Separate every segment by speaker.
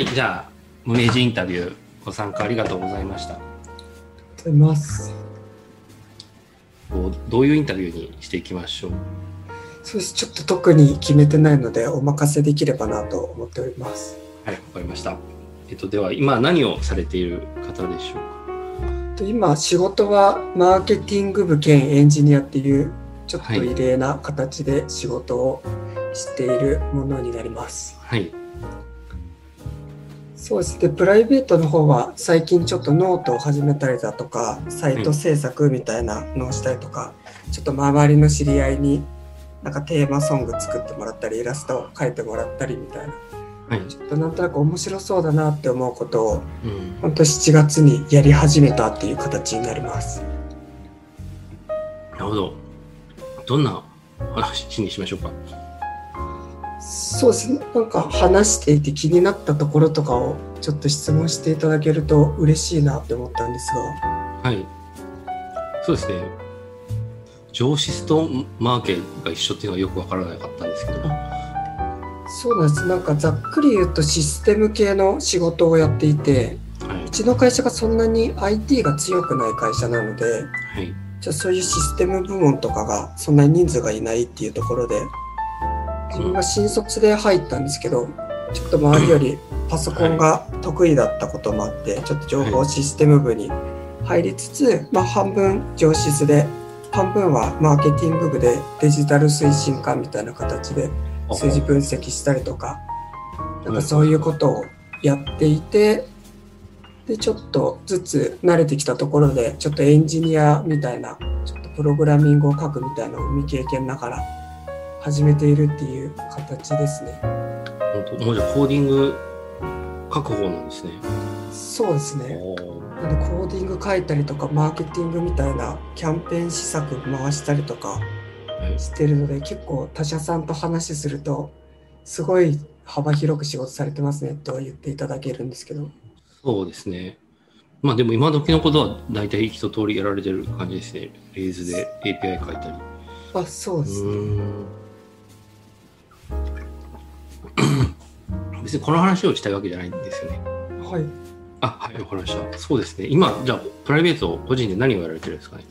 Speaker 1: はい、じゃあ、無名人インタビューご参加ありがとうございました。
Speaker 2: ありがとうございます。
Speaker 1: どういうインタビューにしていきましょう？
Speaker 2: そうです。ちょっと特に決めてないので、お任せできればなと思っております。
Speaker 1: はい、わかりました。えっと、では、今何をされている方でしょうか？
Speaker 2: と今、仕事はマーケティング部兼エンジニアっていう、ちょっと異例な形で仕事をしているものになります。
Speaker 1: はい。
Speaker 2: そうですね。プライベートの方は最近ちょっとノートを始めたりだとか、サイト制作みたいなのをしたりとか、ちょっと周りの知り合いになんかテーマソング作ってもらったり、イラストを描いてもらったりみたいな、
Speaker 1: はい。
Speaker 2: ちょっとなんとなく面白そうだなって思うことを、
Speaker 1: うん。
Speaker 2: 本当7月にやり始めたっていう形になります。
Speaker 1: なるほど。どんな話にしましょうか？
Speaker 2: そうですね。なんか話していて気になったところとかをちょっと質問していただけると嬉しいなって思ったんですが。
Speaker 1: はい。そうですね。上司とマーケが一緒っていうのはよくわからなかったんですけど。
Speaker 2: そうなんです。なんかざっくり言うとシステム系の仕事をやっていて、
Speaker 1: は
Speaker 2: うちの会社がそんなに IT が強くない会社なので、
Speaker 1: い。はい。
Speaker 2: じゃあそういうシステム部門とかがそんなに人数がいないっていうところで、自分が新卒で入ったんですけど、ちょっと周りよりパソコンが得意だったこともあって、ちょっと情報システム部に入りつつ、まあ半分上司で、半分はマーケティング部でデジタル推進官みたいな形で数字分析したりとか、なんかそういうことをやっていて、で、ちょっとずつ慣れてきたところで、ちょっとエンジニアみたいな、ちょっとプログラミングを書くみたいなのを未経験ながら始めているっていう形ですね。
Speaker 1: 本当もうじゃあコーディング書く方なんですね。
Speaker 2: そうですね。なんでコーディング書いたりとか、マーケティングみたいなキャンペーン施策回したりとか
Speaker 1: はい
Speaker 2: してるので、結構他社さんと話すると、すごい幅広く仕事されてますねとは言っていただけるんですけど。
Speaker 1: そうですね。まあでも今時のことは大体一通りやられてる感じですね。レーズで API 書いたり。
Speaker 2: あ、そう
Speaker 1: う
Speaker 2: ですね。
Speaker 1: 別にこの話をしたいわけじゃないんですよね。
Speaker 2: はい。
Speaker 1: あ、はい、わかりました。そうですね。今、じゃあ、プライベート、個人で何をやられてるんですかね？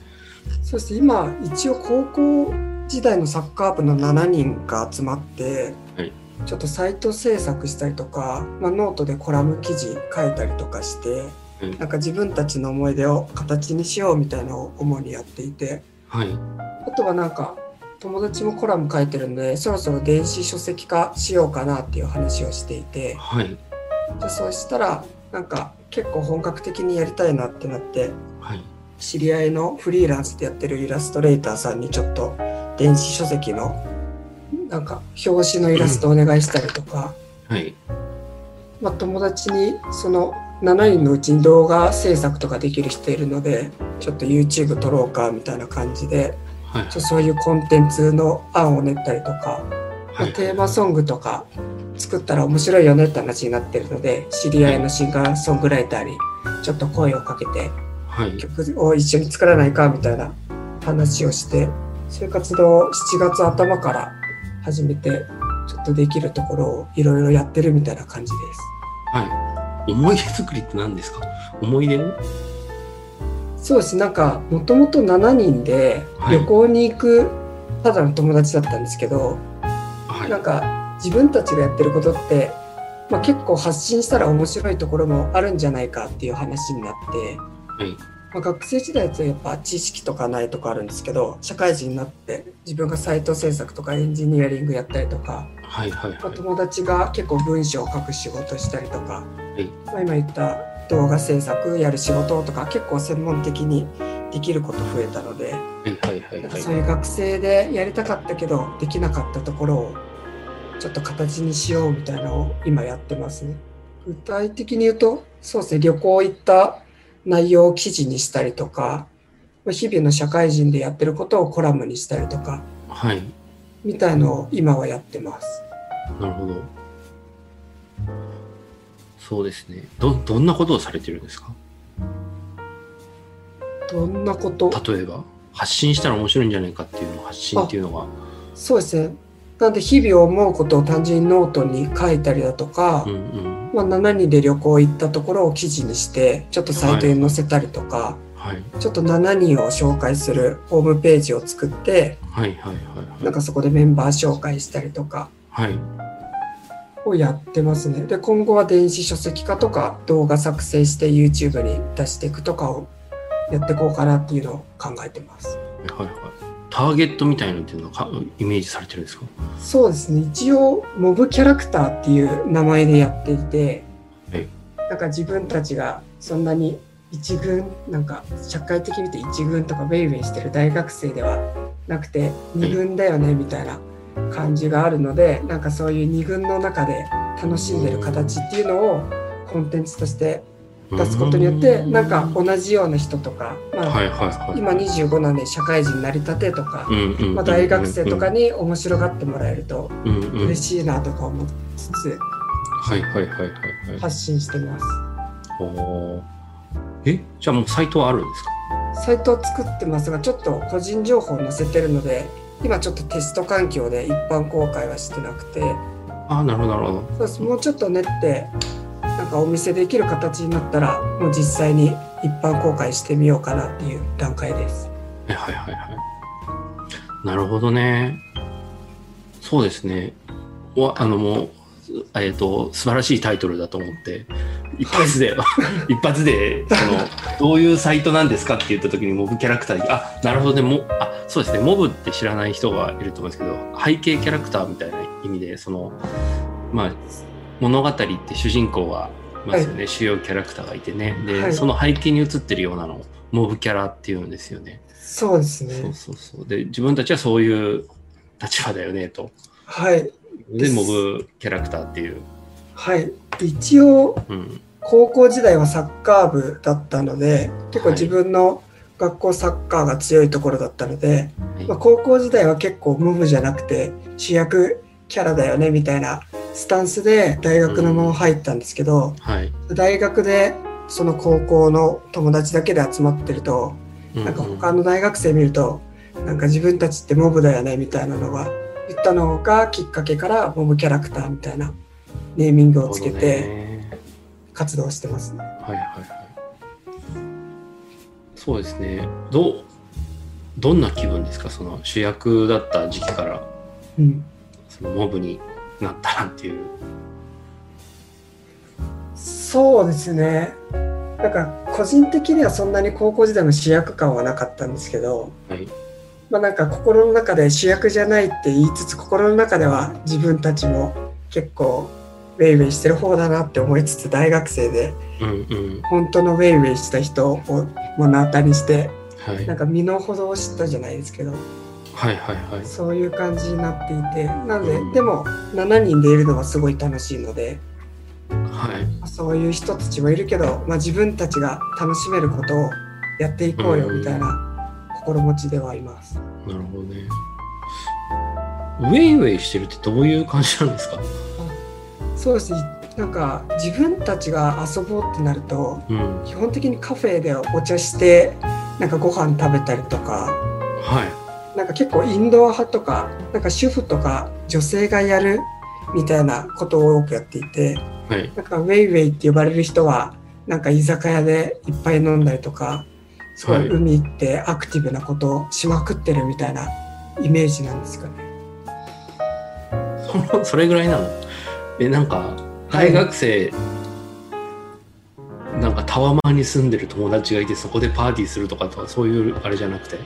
Speaker 2: そうですね。今、一応高校時代のサッカー部の7人が集まって、
Speaker 1: はい
Speaker 2: ちょっとサイト制作したりとか、まあ、ノートでコラム記事書いたりとかして、
Speaker 1: うん
Speaker 2: なんか自分たちの思い出を形にしようみたいなのを主にやっていて、
Speaker 1: はい。
Speaker 2: あとはなんか友達もコラム書いてるんで、そろそろ電子書籍化しようかなっていう話をしていて、
Speaker 1: はい。
Speaker 2: じゃあそうしたらなんか結構本格的にやりたいなってなって、
Speaker 1: はい。
Speaker 2: 知り合いのフリーランスでやってるイラストレーターさんにちょっと電子書籍のなんか表紙のイラストお願いしたりとか、
Speaker 1: はい。
Speaker 2: まあ、友達にその7人のうちに動画制作とかできる人いるのでちょっと YouTube 撮ろうかみたいな感じで
Speaker 1: はい。
Speaker 2: ちょそういうコンテンツの案を練ったりとか、ま。テーマソングとか作ったら面白いよねって話になってるので知り合いのシンガーソングライターにちょっと声をかけて
Speaker 1: はい。
Speaker 2: 曲を一緒に作らないかみたいな話をしてそういう活動を7月頭から始めてちょっとできるところをいろいろやってるみたいな感じです。
Speaker 1: はい。思い出作りって何ですか？思い出の？
Speaker 2: そうですなんかもともと7人で
Speaker 1: はい
Speaker 2: 旅行に行くただの友達だったんですけど、
Speaker 1: はい。
Speaker 2: なんか自分たちがやってることって、まあ、結構発信したら面白いところもあるんじゃないかっていう話になって、
Speaker 1: はい。
Speaker 2: まあ、学生時代だとやっぱ知識とかないとかあるんですけど社会人になって自分がサイト制作とかエンジニアリングやったりとか、
Speaker 1: はい。はい。
Speaker 2: まあ、
Speaker 1: はい。
Speaker 2: 友達が結構文章を書く仕事したりとか、
Speaker 1: い
Speaker 2: まあ、今言った動画制作やる仕事とか結構専門的にできること増えたのでそういう学生でやりたかったけどできなかったところをちょっと形にしようみたいなのを今やってますね。具体的に言うとそうですね旅行行った内容を記事にしたりとかまあ日々の社会人でやってることをコラムにしたりとか
Speaker 1: はい。
Speaker 2: みたいのを今はやってます。
Speaker 1: なるほど。そうですね。ど、どんなことをされてるんですか？
Speaker 2: どんなこと？
Speaker 1: 例えば、発信したら面白いんじゃないかっていうのを発信っていうのは、
Speaker 2: そうですね。なんで日々思うことを単純にノートに書いたりだとか、
Speaker 1: うんうん。
Speaker 2: まあ、7人で旅行行ったところを記事にしてちょっとサイトに載せたりとか、
Speaker 1: はい。
Speaker 2: ちょっと7人を紹介するホームページを作って
Speaker 1: はいはいはいはい。
Speaker 2: なんかそこでメンバー紹介したりとか
Speaker 1: はい。
Speaker 2: をやってますね。で今後は電子書籍化とか動画作成して YouTube に出していくとかをやっていこうかなっていうのを考えてます。
Speaker 1: はいはい。ターゲットみたいのっていうのはかイメージされてるんですか？
Speaker 2: そうですね一応モブキャラクターっていう名前でやっていて、
Speaker 1: はい
Speaker 2: なんか自分たちがそんなに一軍なんか社会的に見て一軍とかウェイウェイしてる大学生ではなくて二軍だよねみたいな感じがあるのでなんかそういう二軍の中で楽しんでる形っていうのをコンテンツとして出すことによってなんか同じような人とか、まあ
Speaker 1: はいはいはい。
Speaker 2: 今25なんで社会人なりたてとか、まあ、大学生とかに面白がってもらえると嬉しいなとか思いつつ。発信してます。
Speaker 1: え？じゃあもうサイトはあるんですか？
Speaker 2: サイトを作ってますがちょっと個人情報を載せてるので今ちょっとテスト環境で一般公開はしてなくて
Speaker 1: ああなるほどなるほど。
Speaker 2: そうもうちょっと練ってなんかお見せできる形になったらもう実際に一般公開してみようかなっていう段階です。
Speaker 1: はいはいはいはい。なるほどね。そうですね。わあのもう、えっ、と、素晴らしいタイトルだと思って、一発で、一発で、その、どういうサイトなんですかって言った時にモブキャラクターに、あ、なるほどね、も、あ、そうですね、モブって知らない人がいると思うんですけど、背景キャラクターみたいな意味で、その、まあ、物語って主人公がいますよね、主要キャラクターがいてね。で、
Speaker 2: はい
Speaker 1: その背景に映ってるようなのを、モブキャラっていうんですよね。
Speaker 2: そうです
Speaker 1: そう
Speaker 2: ね。
Speaker 1: そうそう。で、自分たちはそういう立場だよね、と。
Speaker 2: はい。
Speaker 1: で、モブキャラクターっていう。
Speaker 2: はい。で一応
Speaker 1: うん。
Speaker 2: 高校時代はサッカー部だったので結構自分の学校サッカーが強いところだったので、
Speaker 1: はい
Speaker 2: まあ、高校時代は結構ムブじゃなくて主役キャラだよねみたいなスタンスで大学のまま入ったんですけど、
Speaker 1: はい。
Speaker 2: 大学でその高校の友達だけで集まってると、
Speaker 1: うん
Speaker 2: なんか他の大学生見るとなんか自分たちってモブだよねみたいなのが言ったのがきっかけからモブキャラクターみたいなネーミングをつけて活動してますね。
Speaker 1: はいはいはい。そうですね。どう、どんな気分ですか？その主役だった時期から、
Speaker 2: うん
Speaker 1: そのモブになったなっていう。
Speaker 2: そうですね。なんか個人的にはそんなに高校時代も主役感はなかったんですけど、
Speaker 1: はい。
Speaker 2: まあなんか心の中で主役じゃないって言いつつ心の中では自分たちも結構ウェイウェイしてる方だなって思いつつ大学生で
Speaker 1: うんうん。
Speaker 2: 本当のウェイウェイした人を目の当たりにして
Speaker 1: はい。
Speaker 2: なんか身の程を知ったじゃないですけど
Speaker 1: はいはいはい。
Speaker 2: そういう感じになっていてなので、
Speaker 1: うん
Speaker 2: でも7人でいるのはすごい楽しいので
Speaker 1: はい。
Speaker 2: まあそういう人たちもいるけど、まあ、自分たちが楽しめることをやっていこうよみたいな心持ちではいます。
Speaker 1: なるほどね。ウェイウェイしてるってどういう感じなんですか？
Speaker 2: そうですねなんか自分たちが遊ぼうってなると
Speaker 1: うん。
Speaker 2: 基本的にカフェでお茶してなんかご飯食べたりとか
Speaker 1: はい。
Speaker 2: なんか結構インドア派とかなんか主婦とか女性がやるみたいなことを多くやっていて
Speaker 1: はい。
Speaker 2: なんかウェイウェイって呼ばれる人はなんか居酒屋でいっぱい飲んだりとかすご
Speaker 1: はい
Speaker 2: い海行ってアクティブなことをしまくってるみたいなイメージなんですかね。
Speaker 1: そ れぐらいなの？えなんか大学生、なんかタワマンに住んでる友達がいてそこでパーティーするとかとかそういうあれじゃなくて？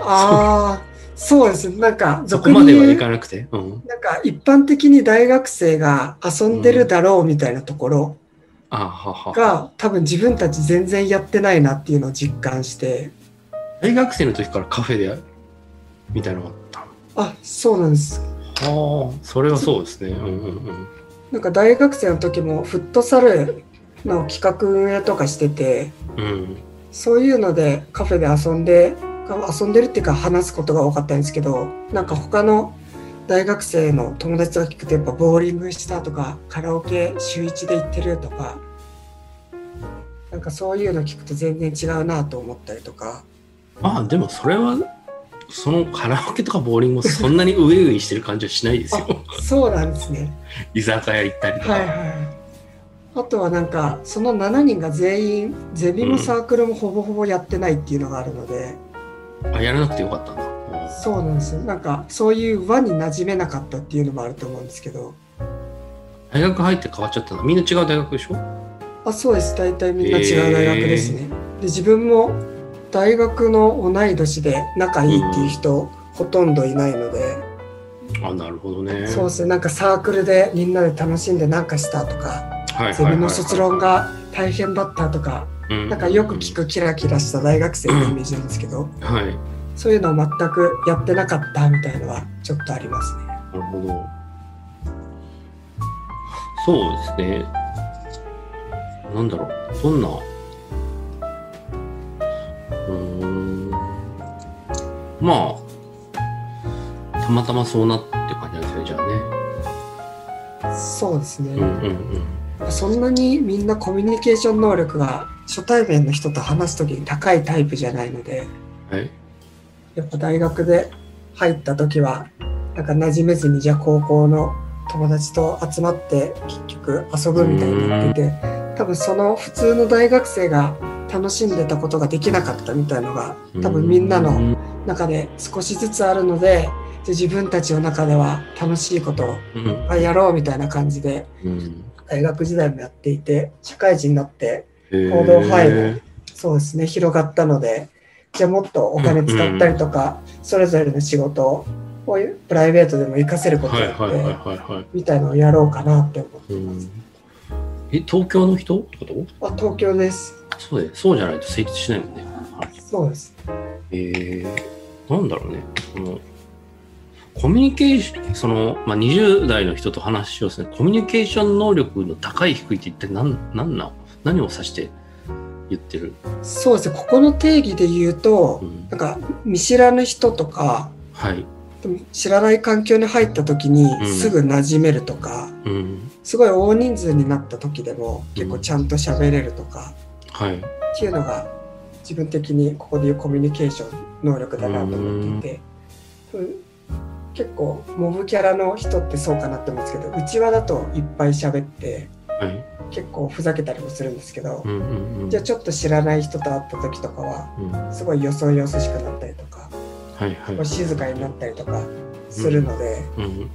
Speaker 2: ああそうです。なんか
Speaker 1: そこまではいかなくて？うん。
Speaker 2: なんか一般的に大学生が遊んでるだろうみたいなところが多分自分たち全然やってないなっていうのを実感して。
Speaker 1: 大学生の時からカフェでみたいなのがあった
Speaker 2: あそうなんです。
Speaker 1: のはあそれはそうですね。う。んうんうん。
Speaker 2: なんか大学生の時もフットサルの企画運営とかしてて
Speaker 1: うん。
Speaker 2: そういうのでカフェで遊んで遊んでるっていうか話すことが多かったんですけどなんか他の大学生の友達とか聞くとやっぱボーリングしたとかカラオケ週1で行ってるとかなんかそういうの聞くと全然違うなと思ったりとか
Speaker 1: まあでもそれはそのカラオケとかボーリングもそんなにウェイウェイしてる感じはしないですよ。
Speaker 2: あそうなんですね。
Speaker 1: 居酒屋行ったりとか。
Speaker 2: はいはい。あとはなんかその7人が全員ゼミもサークルもほぼほぼやってないっていうのがあるので、
Speaker 1: あ、やらなくてよかったんだ。
Speaker 2: そうなんですよ。なんかそういう輪に馴染めなかったっていうのもあると思うんですけど、
Speaker 1: 大学入って変わっちゃったの？みんな違う大学でしょ？
Speaker 2: あそうです。大体みんな違う大学ですね。で自分も大学の同い年で仲いいっていう人、ほとんどいないので、
Speaker 1: あ、なるほどね。
Speaker 2: そうですね。なんかサークルでみんなで楽しんでなんかしたとか、
Speaker 1: はいはいはいはい
Speaker 2: ゼミの卒論が大変だったとか、
Speaker 1: うん
Speaker 2: なんかよく聞くキラキラした大学生のイメージなんですけど、
Speaker 1: はい。
Speaker 2: そういうのを全くやってなかったみたいのはちょっとありますね。
Speaker 1: なるほど。そうですね。なんだろう。どんな。うーん。まあ、たまたまそうなって感じなんですね、じゃあね。
Speaker 2: そうですね。
Speaker 1: うんうん
Speaker 2: そんなにみんなコミュニケーション能力が初対面の人と話す時に高いタイプじゃないので、
Speaker 1: うん。はい。
Speaker 2: やっぱ大学で入った時は、なんか馴染めずにじゃあ高校の友達と集まって結局遊ぶみたいになってて、多分その普通の大学生が楽しんでたことができなかったみたいのが多分みんなの
Speaker 1: うん
Speaker 2: 中で少しずつあるので、で自分たちの中では楽しいことをやろうみたいな感じで
Speaker 1: うん。
Speaker 2: 大学時代もやっていて、社会人になって行動範囲もそうですね、広がったので、じゃあもっとお金使ったりとか、それぞれの仕事をプライベートでも活かせること
Speaker 1: はい
Speaker 2: やって。みたいのをやろうかなって思って
Speaker 1: うん
Speaker 2: ます。
Speaker 1: え、東京の人ってこと？
Speaker 2: あ、東京です。
Speaker 1: そうで、そうじゃないと成立しないもんね。はい
Speaker 2: そうです。
Speaker 1: えー、なんだろうね。そのコミュニケーション、その、まあ、20代の人と話をするコミュニケーション能力の高い低いって一体何、何なの？何を指して言ってる
Speaker 2: そうですね、ここの定義で言うと
Speaker 1: う、ん
Speaker 2: なんか見知らぬ人とか、
Speaker 1: はい。
Speaker 2: 知らない環境に入った時に
Speaker 1: ん
Speaker 2: すぐ馴染めるとか、
Speaker 1: うん。
Speaker 2: すごい大人数になった時でも結構ちゃんと喋れるとか、
Speaker 1: はい。
Speaker 2: っていうのが自分的にここでいうコミュニケーション能力だなと思っていて、うん結構モブキャラの人ってそうかなって思うんですけど内輪だといっぱい喋って
Speaker 1: はい。
Speaker 2: 結構ふざけたりもするんですけど、
Speaker 1: うんうんうん。
Speaker 2: じゃあちょっと知らない人と会った時とかは
Speaker 1: うん、は
Speaker 2: すごいよそよそしくなったりとか
Speaker 1: いはい
Speaker 2: すごい。静かになったりとかするので、
Speaker 1: うん。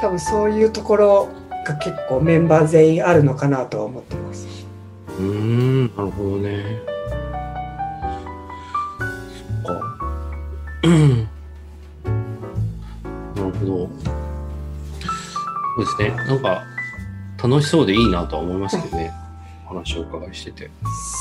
Speaker 2: 多分そういうところが結構メンバー全員あるのかなとは思ってます。
Speaker 1: うーん、なるほどね。そっか。うん。なるほど。そうですね。なんか、楽しそうでいいなとは思いますけどね。お話をお伺いしてて。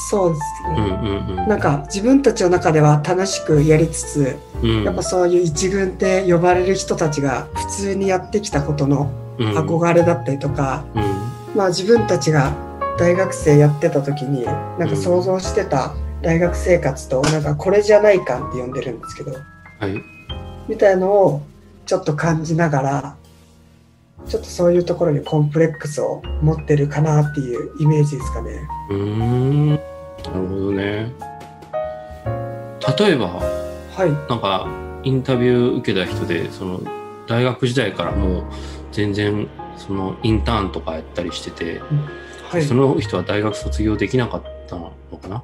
Speaker 2: そうです
Speaker 1: うん
Speaker 2: ね、
Speaker 1: うんうん。
Speaker 2: なんか自分たちの中では楽しくやりつつ
Speaker 1: うん、
Speaker 2: やっぱそういう一軍って呼ばれる人たちが普通にやってきたことの
Speaker 1: うん、
Speaker 2: 憧れだったりとか、
Speaker 1: うん。
Speaker 2: まあ自分たちが大学生やってた時になんか想像してた大学生活となんかこれじゃない感って呼んでるんですけど
Speaker 1: はい。
Speaker 2: みたいのをちょっと感じながらちょっとそういうところにコンプレックスを持ってるかなっていうイメージですかね。
Speaker 1: うーん。なるほどね。例えば、
Speaker 2: はい。
Speaker 1: なんかインタビュー受けた人でその大学時代からもう全然そのインターンとかやったりしてて、
Speaker 2: はい
Speaker 1: そ。の人は大学卒業できなかったのかな、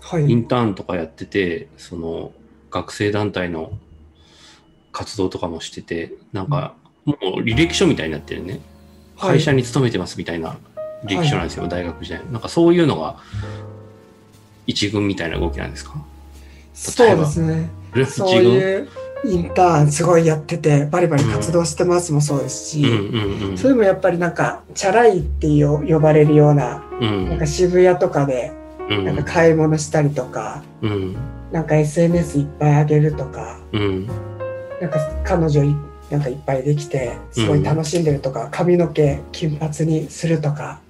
Speaker 2: はい。
Speaker 1: インターンとかやっててその学生団体の活動とかもしててなんかもう履歴書みたいになってるね。
Speaker 2: はい。
Speaker 1: 会社に勤めてますみたいな履歴書なんですよ、大学時代なんかそういうのが一軍みたいな動きなんですか？
Speaker 2: そうですね。
Speaker 1: 一
Speaker 2: そういうインターンすごいやっててバリバリ活動してますもそうですし、それもやっぱりなんかチャラいって呼ばれるような
Speaker 1: うん。
Speaker 2: なんか渋谷とかで
Speaker 1: うん。
Speaker 2: なんか買い物したりとか、
Speaker 1: うん。
Speaker 2: なんか SNS いっぱい上げるとか
Speaker 1: うん。
Speaker 2: なんか彼女いなんかいっぱいできてすごい楽しんでるとか、髪の毛金髪にするとか。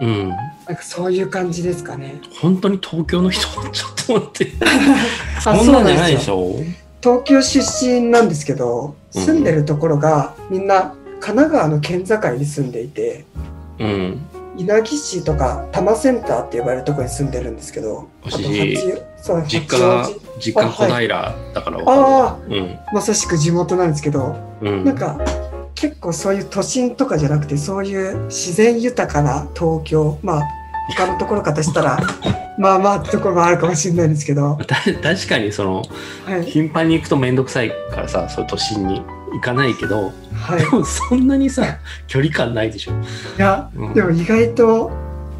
Speaker 1: うん。
Speaker 2: なんかそういう感じですかね。
Speaker 1: 本当に東京の人？ちょっと待って。
Speaker 2: あ
Speaker 1: そんなんじゃないでし
Speaker 2: ょ？
Speaker 1: ょ
Speaker 2: 東京出身なんですけど
Speaker 1: うん。
Speaker 2: 住んでるところがみんな神奈川の県境に住んでいて
Speaker 1: うん。
Speaker 2: 稲城市とか多摩センターって呼ばれるところに住んでるんですけどあと八そう
Speaker 1: 実家が実家小平だから
Speaker 2: あ
Speaker 1: るうん。
Speaker 2: まさしく地元なんですけど、
Speaker 1: うん。
Speaker 2: なんか結構そういう都心とかじゃなくてそういう自然豊かな東京まあ他のところからしたら まあまあってところもあるかもしれないんですけど、
Speaker 1: た確かにその
Speaker 2: はい。
Speaker 1: 頻繁に行くと面倒くさいからさそういう都心に行かないけど
Speaker 2: はい、
Speaker 1: でもそんなにさ距離感ないでしょ、
Speaker 2: いや
Speaker 1: うん。
Speaker 2: でも意外と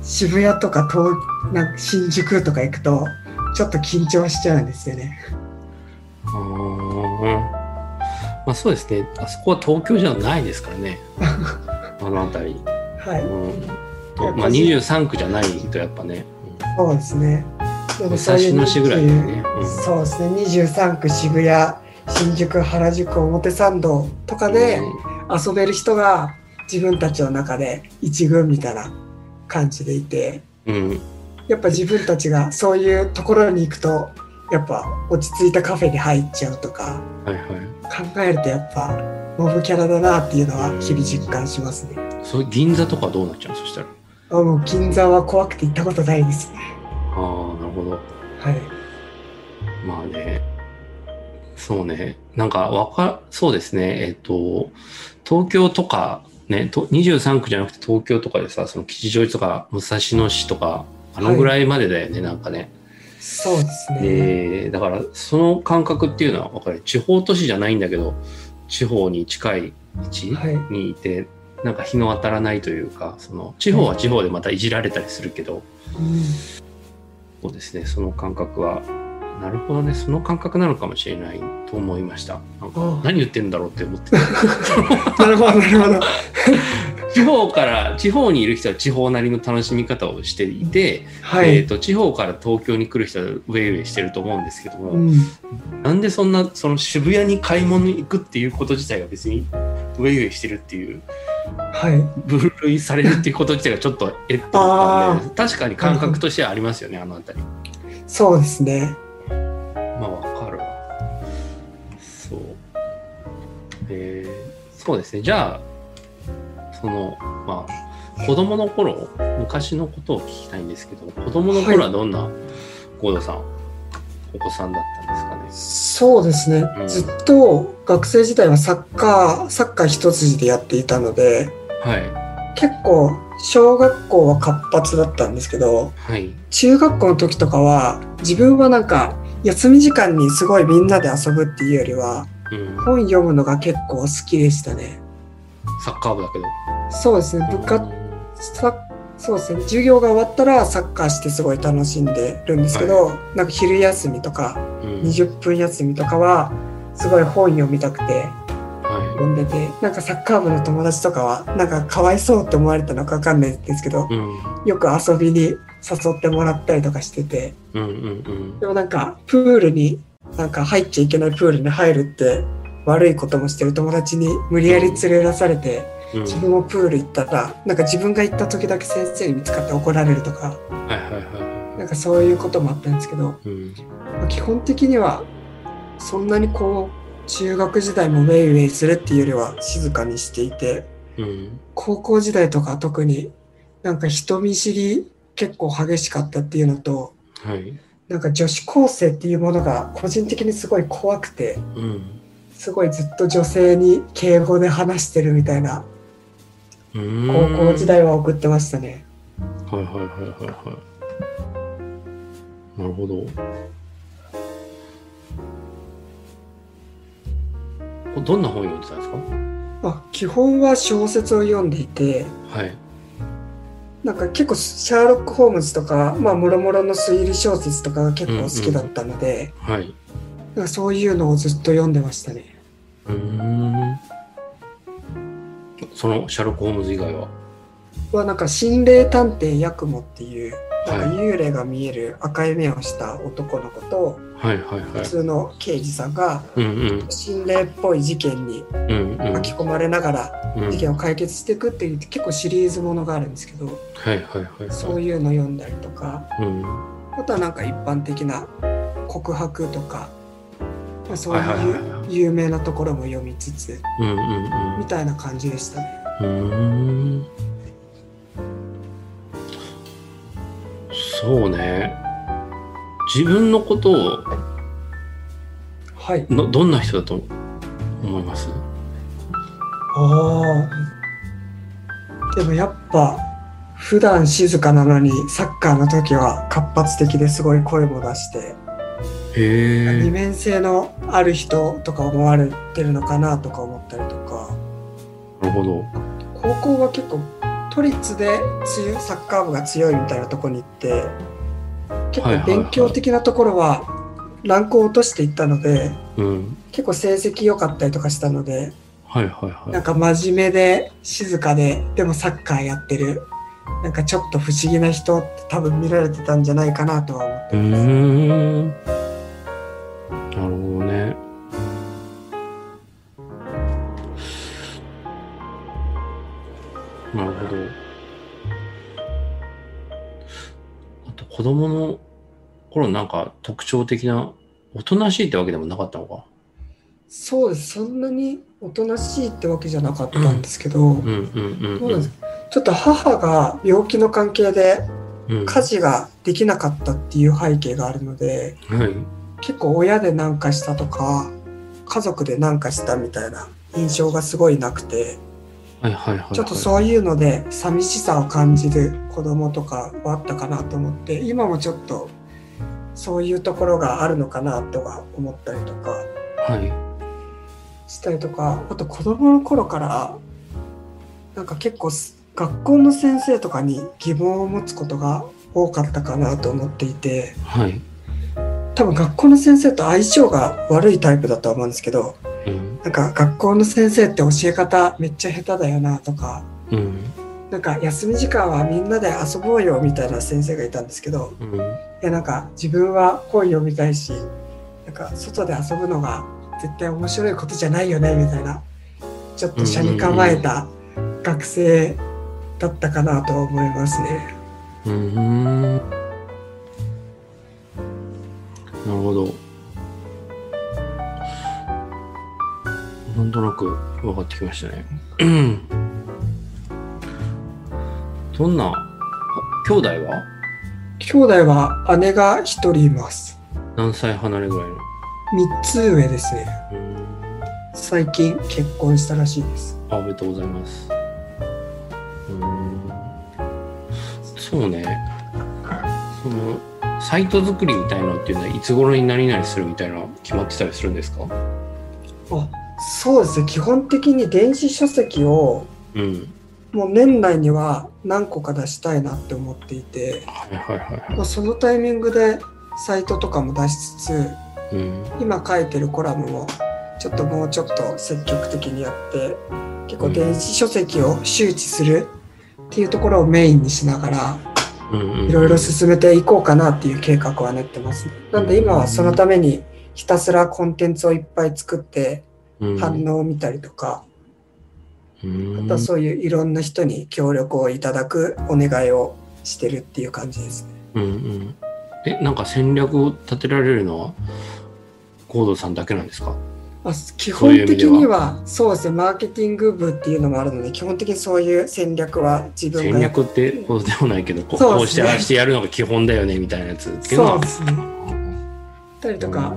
Speaker 2: 渋谷とか東なんか新宿とか行くとちょっと緊張しちゃうんですよね。
Speaker 1: うー。んまあそうですね。あそこは東京じゃないですからね。あの辺り、
Speaker 2: はい、
Speaker 1: うん。とまあ、23区じゃないとやっぱね、
Speaker 2: そうですね。
Speaker 1: 武蔵野市ぐらいだよね。うん。
Speaker 2: そうですね。23区渋谷、新宿、原宿、表参道とかで遊べる人が自分たちの中で一軍みたいな感じでいて、
Speaker 1: うん、うん
Speaker 2: やっぱ自分たちがそういうところに行くと、やっぱ落ち着いたカフェに入っちゃうとか
Speaker 1: はいはい。
Speaker 2: 考えるとやっぱモブキャラだなっていうのは日々実感しますね。
Speaker 1: そう銀座とかどうなっちゃうの？そしたら。
Speaker 2: あもう銀座は怖くて行ったことないですね。
Speaker 1: ああなるほど。
Speaker 2: はい。
Speaker 1: まあね。そうね。なんかわかそうですね。えっ、と東京とかねと23区じゃなくて東京とかでさその吉祥寺とか武蔵野市とかあのぐらいまでだよね、なんかね。
Speaker 2: そうですね。
Speaker 1: でだからその感覚っていうのは分かる。地方都市じゃないんだけど地方に近い位置
Speaker 2: はい。
Speaker 1: にいて、なんか日の当たらないというかその地方は地方でまたいじられたりするけど、
Speaker 2: うん。
Speaker 1: そうですねその感覚は。なるほどね。その感覚なのかもしれないと思いました。なんか何言ってんだろうって思ってた。
Speaker 2: なるほど、なるほど。
Speaker 1: 地方から地方にいる人は地方なりの楽しみ方をしていて、
Speaker 2: はい。
Speaker 1: えー、と地方から東京に来る人はウェイウェイしてると思うんですけども、
Speaker 2: うん。
Speaker 1: なんでそんなその渋谷に買い物に行くっていうこと自体が別にウェイウェイしてるっていう
Speaker 2: はい。
Speaker 1: 分類されるっていうこと自体がちょっとえっと思ったんで確かに感覚としてはありますよねあの辺り。
Speaker 2: そうですね。
Speaker 1: まあわかるわ。そう。えー、そうですね。じゃあそのまあ子供の頃昔のことを聞きたいんですけど子供の頃はどんな合田さん、お子さんだったんですかね？
Speaker 2: そうですね。
Speaker 1: うん。
Speaker 2: ずっと学生時代はサッカー、サッカー一筋でやっていたので、
Speaker 1: はい。
Speaker 2: 結構小学校は活発だったんですけど、
Speaker 1: はい。
Speaker 2: 中学校の時とかは自分はなんか休み時間にすごいみんなで遊ぶっていうよりは
Speaker 1: うん。
Speaker 2: 本読むのが結構好きでしたね。
Speaker 1: サッカー部だけど。
Speaker 2: そうですね。部活、さそうですね。授業が終わったらサッカーしてすごい楽しんでるんですけど、なんか昼休みとか
Speaker 1: うん。
Speaker 2: 20分休みとかはすごい本読みたくて
Speaker 1: は
Speaker 2: 読んでてなんかサッカー部の友達とかはなんかかわいそうって思われたのかわかんないですけど
Speaker 1: いうん。
Speaker 2: よく遊びに誘ってもらったりとかしてて
Speaker 1: うんうんうん。
Speaker 2: でもなんかプールになんか入っちゃいけないプールに入るって悪いこともしてる友達に無理やり連れ出されて
Speaker 1: うん。
Speaker 2: 自分もプール行ったらなんか自分が行った時だけ先生に見つかって怒られるとか。
Speaker 1: はいはいは
Speaker 2: なんかそういうこともあったんですけど
Speaker 1: いうん。
Speaker 2: まあ基本的にはそんなにこう中学時代もウェイウェイするっていうよりは静かにしていて
Speaker 1: うん。
Speaker 2: 高校時代とか特になんか人見知り結構激しかったっていうのと
Speaker 1: はい。
Speaker 2: なんか女子高生っていうものが個人的にすごい怖くて
Speaker 1: うん
Speaker 2: すごいずっと女性に敬語で話してるみたいな
Speaker 1: 高
Speaker 2: 高校時代は送ってましたね。
Speaker 1: はいはいはいはいはい。なるほど。こどんな本読んでたんですか？
Speaker 2: あ基本は小説を読んでいて
Speaker 1: はい。
Speaker 2: なんか結構シャーロック・ホームズとかまあもろもろの推理小説とかが結構好きだったので、
Speaker 1: はい。
Speaker 2: なんかそういうのをずっと読んでましたね。
Speaker 1: うーん。そのシャーロック・ホームズ以外は？
Speaker 2: はなんか心霊探偵ヤクモっていうなんか
Speaker 1: はい
Speaker 2: 幽霊が見える赤い目をした男の子と
Speaker 1: はいはいはい。
Speaker 2: 普通の刑事さんが心霊っぽい事件に巻き込まれながら
Speaker 1: うん。
Speaker 2: 事件を解決していくっていう結構シリーズものがあるんですけど
Speaker 1: はいはいはい
Speaker 2: そう
Speaker 1: はい
Speaker 2: いうの読んだりとか
Speaker 1: うん。
Speaker 2: あとはなんか一般的な告白とか、まあ、そう
Speaker 1: はい
Speaker 2: う有名なところも読みつつ
Speaker 1: うんうん
Speaker 2: みたいな感じでしたね。
Speaker 1: うんそうね自分のことを
Speaker 2: はい。
Speaker 1: のどんな人だと思います？
Speaker 2: ああ。でもやっぱ、普段静かなのに、サッカーの時は活発的ですごい声も出して、二面性のある人とか思われてるのかなとか思ったりとか、
Speaker 1: なるほど。
Speaker 2: 高校は結構都立で強いサッカー部が強いみたいなところに行って結構勉強的なところはランクを落としていったので
Speaker 1: うん。
Speaker 2: 結構成績良かったりとかしたので
Speaker 1: はいはいは
Speaker 2: ないんか真面目で静かででもサッカーやってる。なんかちょっと不思議な人って多分見られてたんじゃないかなとは思ってます。
Speaker 1: なるほど。あと子供の頃なんか特徴的なおとなしいってわけでもなかったのか？
Speaker 2: そうです。そんなにおとなしいってわけじゃなかったんですけど、ちょっと母が病気の関係で
Speaker 1: うん。
Speaker 2: 家事ができなかったっていう背景があるので
Speaker 1: はい。
Speaker 2: 結構親で何かしたとか家族で何かしたみたいな印象がすごいなくて
Speaker 1: はいはいはい。はい
Speaker 2: ちょっとそういうので寂しさを感じる子供とかはあったかなと思って今もちょっとそういうところがあるのかなとか思ったりとか。
Speaker 1: はい。
Speaker 2: したりとか。あと子供の頃からなんか結構す学校の先生とかに疑問を持つことが多かったかなと思っていて
Speaker 1: はい。
Speaker 2: 多分学校の先生と相性が悪いタイプだとは思うんですけど
Speaker 1: うん。
Speaker 2: なんか学校の先生って教え方めっちゃ下手だよなとか
Speaker 1: うん。
Speaker 2: なんか休み時間はみんなで遊ぼうよみたいな先生がいたんですけど
Speaker 1: うん。
Speaker 2: いやなんか自分は本読みたいしなんか外で遊ぶのが絶対面白いことじゃないよねみたいなちょっと車に構えた学生だったかなと思いますね。
Speaker 1: うーん。なるほど。なんとなく分かってきましたね。どんな、あ兄弟は？
Speaker 2: 兄弟は姉が一人います。
Speaker 1: 何歳離れぐらいの？
Speaker 2: 三つ上ですね。最近結婚したらしいです。
Speaker 1: あおめでとうございます。うそうね。その、サイト作りみたいなのっていうのはいつ頃に何々するみたいなの決まってたりするんですか？
Speaker 2: あそうですね。基本的に電子書籍を
Speaker 1: うん。
Speaker 2: もう年内には何個か出したいなって思っていて、そのタイミングでサイトとかも出しつつ、
Speaker 1: うん。
Speaker 2: 今書いてるコラムもちょっともうちょっと積極的にやって結構電子書籍を周知するっていうところをメインにしながら。いろいろ進めていこうかなっていう計画は練ってますね。なんで今はそのためにひたすらコンテンツをいっぱい作って
Speaker 1: うん
Speaker 2: 反応を見たりとか、
Speaker 1: うん。
Speaker 2: あとはそういういろんな人に協力をいただくお願いをしてるっていう感じですね。
Speaker 1: うんうん。え、なんか戦略を立てられるのは、コードさんだけなんですか？
Speaker 2: まあ、基本的にはそうですね。マーケティング部っていうのもあるので基本的にそういう戦略は自分が
Speaker 1: 戦略ってことでもないけど、こうこうしてああしてやるのが基本だよねみたいなやつっていうのは。
Speaker 2: そうですね。たりとか、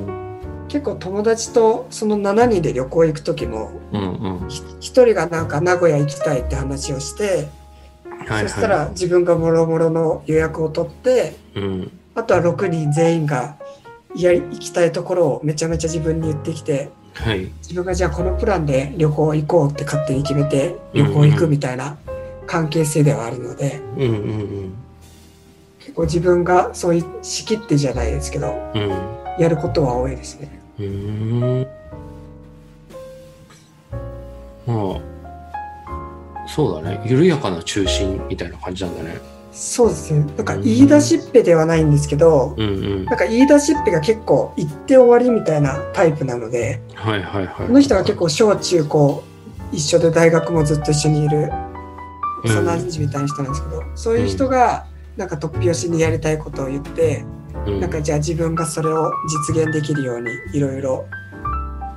Speaker 2: 結構友達とその7人で旅行行く時も
Speaker 1: うんうん。
Speaker 2: ひ一人がなんか名古屋行きたいって話をして、
Speaker 1: はいはい。
Speaker 2: そしたら自分がもろもろの予約を取って
Speaker 1: うん。
Speaker 2: あとは6人全員がやり行きたいところをめちゃめちゃ自分に言ってきて
Speaker 1: はい。
Speaker 2: 自分がじゃあこのプランで旅行行こうって勝手に決めて旅行行くみたいな関係性ではあるので、
Speaker 1: うんうん
Speaker 2: 結構自分がそういう仕切ってじゃないですけど
Speaker 1: うん。うん。
Speaker 2: やることは多いですね。
Speaker 1: うーん。まあ、そうだね。緩やかな中心みたいな感じなんだね。
Speaker 2: そうですね。なんか言い出しっぺではないんですけど、
Speaker 1: うんうん。
Speaker 2: なんか言い出しっぺが結構言って終わりみたいなタイプなので、
Speaker 1: はいはいはい。
Speaker 2: この人が結構小中高一緒で大学もずっと一緒にいる幼馴染みたいな人なんですけど、そういう人がなんか突拍子にやりたいことを言って、
Speaker 1: うん、
Speaker 2: なんかじゃあ自分がそれを実現できるようにいろいろ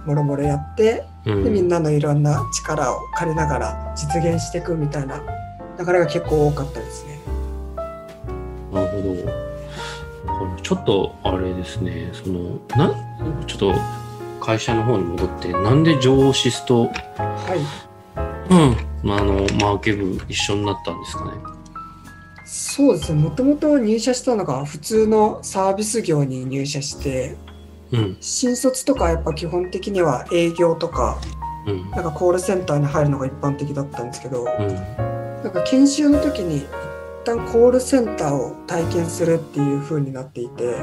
Speaker 2: もろもろやって、
Speaker 1: うん、
Speaker 2: でみんなのいろんな力を借りながら実現していくみたいな流れが結構多かったですね。
Speaker 1: なるほど。ちょっとあれですね、その、な、ちょっと会社の方に戻って、なんでジョーシスと、
Speaker 2: はい。
Speaker 1: うん、まあ、あの、マーケ部一緒になったんですかね。
Speaker 2: そうですね。もともと入社したのが普通のサービス業に入社して、
Speaker 1: うん、
Speaker 2: 新卒とかやっぱ基本的には営業とか、
Speaker 1: うん、
Speaker 2: なんかコールセンターに入るのが一般的だったんですけど、
Speaker 1: うん、
Speaker 2: なんか研修の時に一旦コールセンターを体験するっていう風になっていて、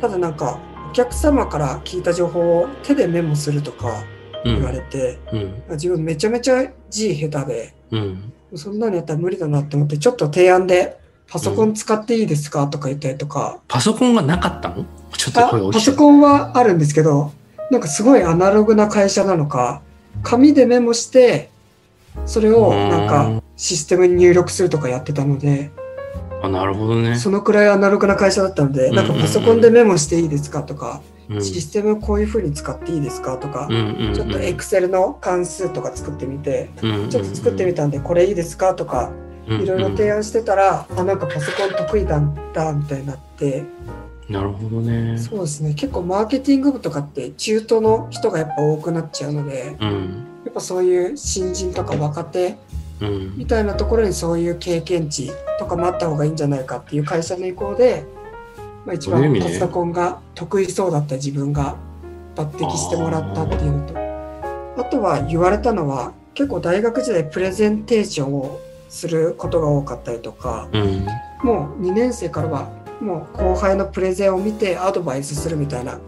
Speaker 2: ただなんかお客様から聞いた情報を手でメモするとか
Speaker 1: うん、
Speaker 2: 言われて、
Speaker 1: うん、
Speaker 2: 自分めちゃめちゃ字下手で、
Speaker 1: うん、
Speaker 2: そんなのやったら無理だなって思って、ちょっと提案でパソコン使っていいですかとか言ったりとか、
Speaker 1: パソコンがなかったの？ちょっと。
Speaker 2: パソコンはあるんですけど、なんかすごいアナログな会社なのか、紙でメモして、それをなん
Speaker 1: う
Speaker 2: か
Speaker 1: ん
Speaker 2: システムに入力するとかやってたので、
Speaker 1: あ、なるほどね。
Speaker 2: そのくらいアナログな会社だったので、
Speaker 1: うん
Speaker 2: なんかパソコンでメモしていいですかとか、
Speaker 1: うん、
Speaker 2: システムこういう風に使っていいですかとか
Speaker 1: うん、、うん、
Speaker 2: ちょっと Excel の関数とか作ってみて、
Speaker 1: うん、
Speaker 2: ちょっと作ってみたんでこれいいですかとか、
Speaker 1: うん、
Speaker 2: いろいろ提案してたら、あ、なんかパソコン得意だったみたいになって、
Speaker 1: なるほどね。
Speaker 2: そうですね、結構マーケティング部とかって中途の人がやっぱ多くなっちゃうので、
Speaker 1: うん、
Speaker 2: やっぱそういう新人とか若手
Speaker 1: うん、
Speaker 2: みたいなところにそういう経験値とかもあった方がいいんじゃないかっていう会社の意向で、まあ、一番パソコンが得意そうだった自分が抜擢してもらったっていうのと。あとは言われたのは結構大学時代プレゼンテーションをすることが多かったりとか。
Speaker 1: うん、
Speaker 2: もう2年生からはもう後輩のプレゼンを見てアドバイスするみたいな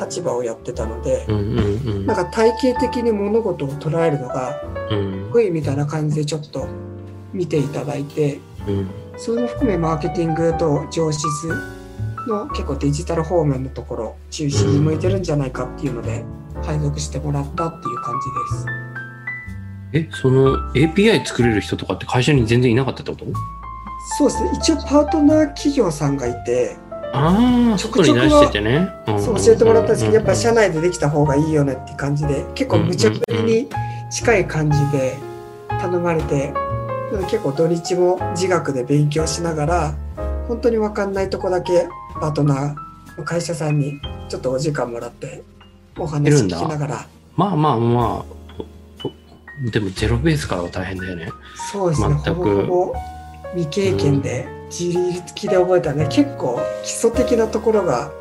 Speaker 2: 立場をやってたので。
Speaker 1: うん、うん、うん。
Speaker 2: なんか体系的に物事を捉えるのが
Speaker 1: うん、
Speaker 2: 得意みたいな感じでちょっと見ていただいて。
Speaker 1: うん、
Speaker 2: それも含めマーケティングと上司図の結構デジタル方面のところ中心に向いてるんじゃないかっていうので配属してもらったっていう感じです。
Speaker 1: え、その API 作れる人とかって会社に全然いなかったってこと？
Speaker 2: そうですね一応パートナー企業さんがいて
Speaker 1: ああ、
Speaker 2: ちょくちょく
Speaker 1: ててね。
Speaker 2: そう教えてもらったんですけどやっぱ社
Speaker 1: 内
Speaker 2: 内でできた方がいいよねっていう感じで結構無茶ぶりに近い感じで頼まれてなので結構土日も自学で勉強しながら本当に分かんないとこだけパートナーの会社さんにちょっとお時間もらってお話聞きながら。
Speaker 1: まあまあまあ、おでもゼロベースからは大変だよね。
Speaker 2: そうですね。
Speaker 1: 全く。
Speaker 2: ほぼほぼ未経験で自力で覚えたね、結構基礎的なところが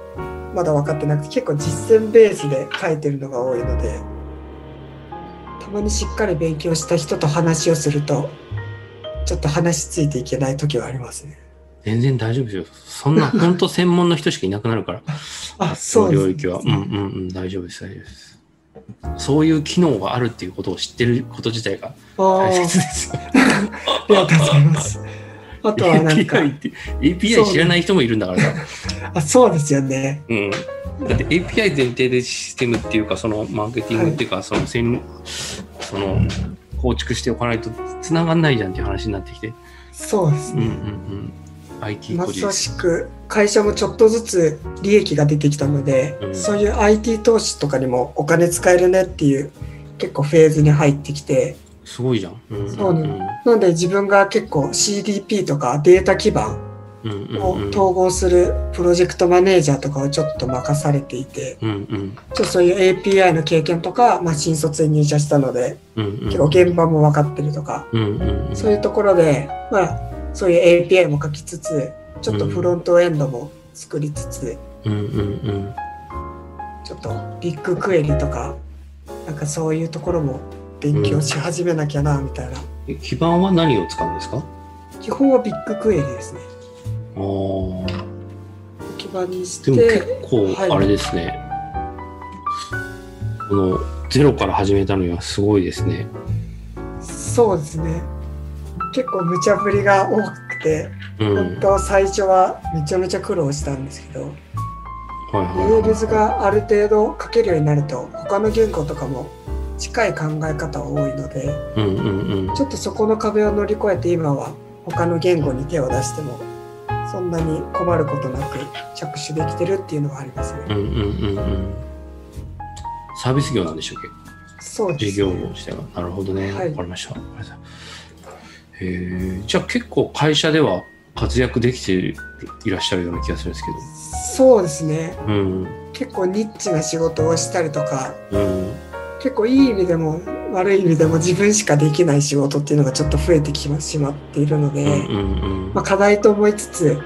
Speaker 2: まだ分かってなくて結構実践ベースで書いてるのが多いのでたまにしっかり勉強した人と話をするとちょっと話ついていけない時はありますね。
Speaker 1: 全然大丈夫ですよ。そんな 本当専門の人しかいなくなるから、
Speaker 2: あ、
Speaker 1: そ
Speaker 2: そう
Speaker 1: 領域は。うんうんうん、大丈夫です、大丈夫です。そういう機能があるっていうことを知ってること自体が
Speaker 2: あ
Speaker 1: 大
Speaker 2: ー
Speaker 1: 切ですよ。
Speaker 2: ありがとうございます。あとはなんか、
Speaker 1: API って、API 知らない人もいるんだからさ。
Speaker 2: あそうですよね。
Speaker 1: うん。だって API 前提でシステムっていうか、そのマーケティングっていうか、その戦、その、構築しておかないと繋がんないじゃんっていう話になってきて。
Speaker 2: そうですね。
Speaker 1: うんうんうん。IT
Speaker 2: まさしく会社もちょっとずつ利益が出てきたので、
Speaker 1: うん。
Speaker 2: そういう IT 投資とかにもお金使えるねっていう結構フェーズに入ってきて。
Speaker 1: すごいじゃん。うん。
Speaker 2: そうねなので自分が結構 CDP とかデータ基盤を
Speaker 1: うん
Speaker 2: 統合するプロジェクトマネージャーとかをちょっと任されていて
Speaker 1: うんうん。
Speaker 2: ちょっとそういう API の経験とか、まあ、新卒で入社したので
Speaker 1: うんうん。
Speaker 2: 結構現場も分かってるとか
Speaker 1: うんうんうん。
Speaker 2: そういうところで、まあ、そういう API も書きつつちょっとフロントエンドも作りつつ、
Speaker 1: うんうんうん。
Speaker 2: ちょっとビッグクエリとかなんかそういうところも勉強し始めなきゃなみたいな、
Speaker 1: え基盤は何を使うんですか？
Speaker 2: 基本はビッグクエリですね。
Speaker 1: あー。
Speaker 2: 基盤にし
Speaker 1: でも結
Speaker 2: て
Speaker 1: 構
Speaker 2: はい。
Speaker 1: あれですね、このゼロから始めたのにはすごいですね。
Speaker 2: そうですね結構無茶ぶりが多くて、
Speaker 1: うん。
Speaker 2: 本当最初はめちゃめちゃ苦労したんですけど
Speaker 1: はい
Speaker 2: レ
Speaker 1: は
Speaker 2: ールズがある程度書けるようになると他の言語とかも近い考え方が多いので
Speaker 1: いうんうんうん。
Speaker 2: ちょっとそこの壁を乗り越えて今は他の言語に手を出してもそんなに困ることなく着手できてるっていうのがありますね。
Speaker 1: うんうんうんうん。サービス業なんでしょうっけ？
Speaker 2: そうです
Speaker 1: 事業をして。はなるほどね。わ、
Speaker 2: はい
Speaker 1: かりましたへえじゃあ結構会社では活躍できていらっしゃるような気がするんですけ
Speaker 2: そうですね。
Speaker 1: ど。うん。
Speaker 2: 結構ニッチな仕事をしたりとか、
Speaker 1: うん。
Speaker 2: 結構いい意味でも悪い意味でも自分しかできない仕事っていうのがちょっと増えてきてしまっているので、
Speaker 1: うんうん
Speaker 2: まあ、課題と思いつつ、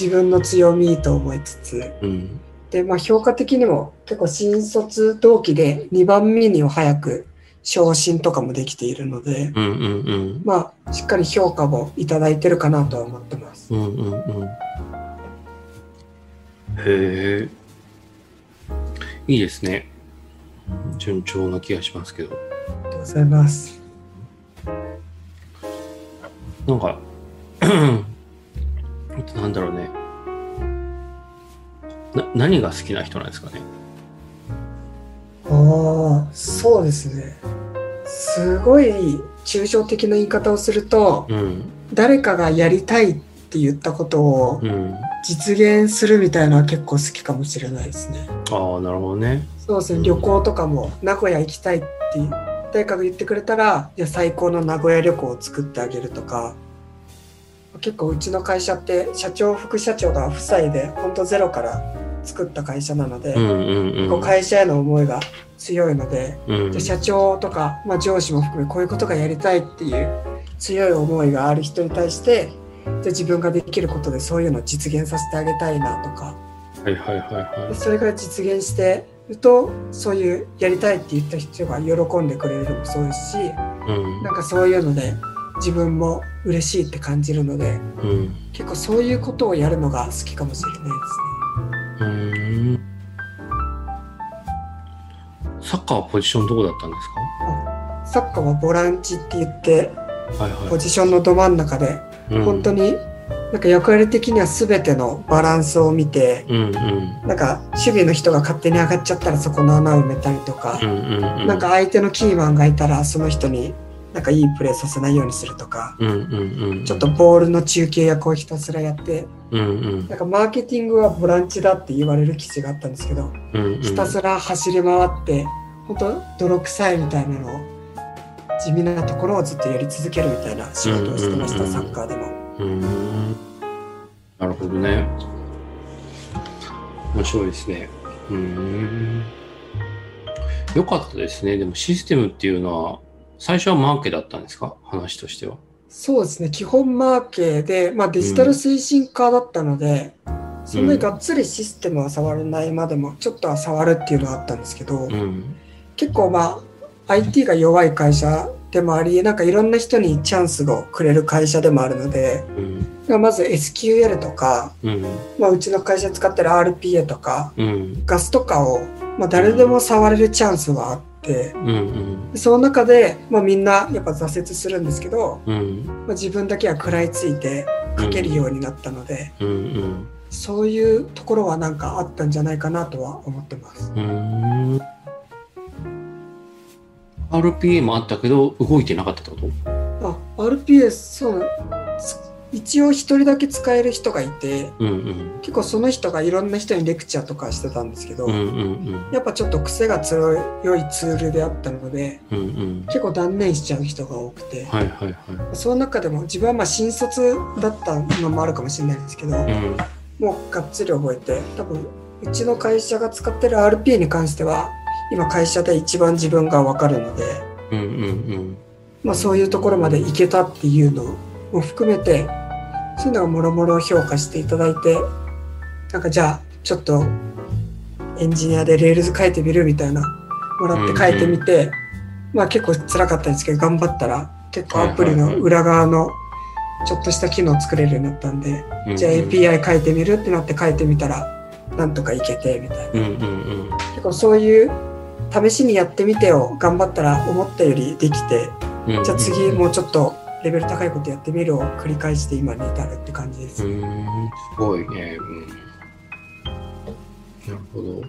Speaker 2: 自分の強みと思いつつ、
Speaker 1: うん。うん。
Speaker 2: で、まあ、評価的にも結構新卒同期で2番目に早く昇進とかもできているので、
Speaker 1: うんうんうん。
Speaker 2: まあ、しっかり評価もいただいてるかなとは思ってます。
Speaker 1: うんうんうん。へえ。いいですね。順調な気がしますけど。
Speaker 2: ありがとうございます。
Speaker 1: なんか、なんだろうね。な、何が好きな人なんですかね。
Speaker 2: ああ、そうですね。すごい抽象的な言い方をすると、
Speaker 1: うん。
Speaker 2: 誰かがやりたいって言ったことを
Speaker 1: うん。
Speaker 2: 実現するみたいな結構好きかもしれないですね。
Speaker 1: ああ、なるほどね。
Speaker 2: そうですね、旅行とかも名古屋行きたいって誰かが言ってくれたら、いや最高の名古屋旅行を作ってあげるとか、結構うちの会社って社長、副社長が夫妻で本当ゼロから作った会社なので。こう会社への思いが強いので、
Speaker 1: うん
Speaker 2: じゃあ社長とか、まあ、上司も含めこういうことがやりたいっていう強い思いがある人に対してじゃあ自分ができることでそういうのを実現させてあげたいなとか
Speaker 1: はいはいはいは
Speaker 2: でそれが実現してるとそういうやりたいって言った人が喜んでくれるのもそうですし
Speaker 1: い。うん
Speaker 2: なんかそういうので自分も嬉しいって感じるので
Speaker 1: うん。
Speaker 2: 結構そういうことをやるのが好きかもしれないですね。
Speaker 1: うーん。サッカーはポジションどこだったんです
Speaker 2: サッカーはボランチって言って
Speaker 1: かはいは
Speaker 2: ポジションのど真ん中で
Speaker 1: い。うん
Speaker 2: 本当になんか役割的には全てのバランスを見て
Speaker 1: うんうん。
Speaker 2: なんか守備の人が勝手に上がっちゃったらそこの穴を埋めたりとか
Speaker 1: う、んうんうん。
Speaker 2: なんか相手のキーマンがいたらその人になんかいいプレーさせないようにするとか、
Speaker 1: うんうんうん。
Speaker 2: ちょっとボールの中継役をひたすらやって
Speaker 1: うんうん
Speaker 2: なんかマーケティングはボランチだって言われる記事があったんですけど
Speaker 1: うんうん。
Speaker 2: ひたすら走り回って本当泥臭いみたいなのを地味なところをずっとやり続けるみたいな仕事をしてました、
Speaker 1: うんうんうん
Speaker 2: サッカーでも。
Speaker 1: なるほどね。面白いですね。うーん。よかったですね。でもシステムっていうのは、最初はマーケだったんですか？話としては。
Speaker 2: そうですね基本マーケで、まあ、デジタル推進課だったので、そんなにがっつりシステムは触らないまでもちょっとは触るっていうのはあったんですけど、
Speaker 1: うん。
Speaker 2: 結構まあ IT が弱い会社でもありなんかいろんな人にチャンスをくれる会社でもあるので
Speaker 1: うん。
Speaker 2: まず SQL とか、
Speaker 1: うん。
Speaker 2: まあ、うちの会社使ってる RPA とか
Speaker 1: うん。
Speaker 2: ガスとかを、まあ、誰でも触れるチャンスはあって
Speaker 1: うん。うん。
Speaker 2: その中で、まあ、みんなやっぱ挫折するんですけど、
Speaker 1: うん。
Speaker 2: まあ、自分だけは食らいついて書けるようになったので、
Speaker 1: うん。うん。
Speaker 2: そういうところはなんかあったんじゃないかなとは思ってます。
Speaker 1: RPA もあったけど、動いてなかったってこと？
Speaker 2: あ RPA そうつ一応一人だけ使える人がいて
Speaker 1: うんうん。
Speaker 2: 結構その人がいろんな人にレクチャーとかしてたんですけど、
Speaker 1: うんうんうん。
Speaker 2: やっぱちょっと癖が強いツールであったので
Speaker 1: うんうん。
Speaker 2: 結構断念しちゃう人が多くて、
Speaker 1: はいはいはい。
Speaker 2: その中でも自分はまあ新卒だったのもあるかもしれないんですけど、
Speaker 1: うん。
Speaker 2: もうがっつり覚えて多分うちの会社が使ってる RPA に関しては今会社で一番自分が分かるので、
Speaker 1: うんうんうん。
Speaker 2: まあ、そういうところまでいけたっていうのも含めてそういうのがもろもろ評価していただいてなんかじゃあちょっとエンジニアで Rails 書いてみるみたいなもらって書いてみて、まあ結構辛かったんですけど頑張ったら結構アプリの裏側のちょっとした機能作れるようになったんで、
Speaker 1: うん
Speaker 2: じゃあ API 書いてみるってなって書いてみたらなんとかいけてみたいな。
Speaker 1: うんうんうん。
Speaker 2: 結構そういう試しにやってみてを頑張ったら思ったよりできて
Speaker 1: うん。
Speaker 2: じゃあ次もうちょっとレベル高いことやってみるを繰り返して今に至るって感じです。
Speaker 1: うーん、すごいね。うん。なるほど。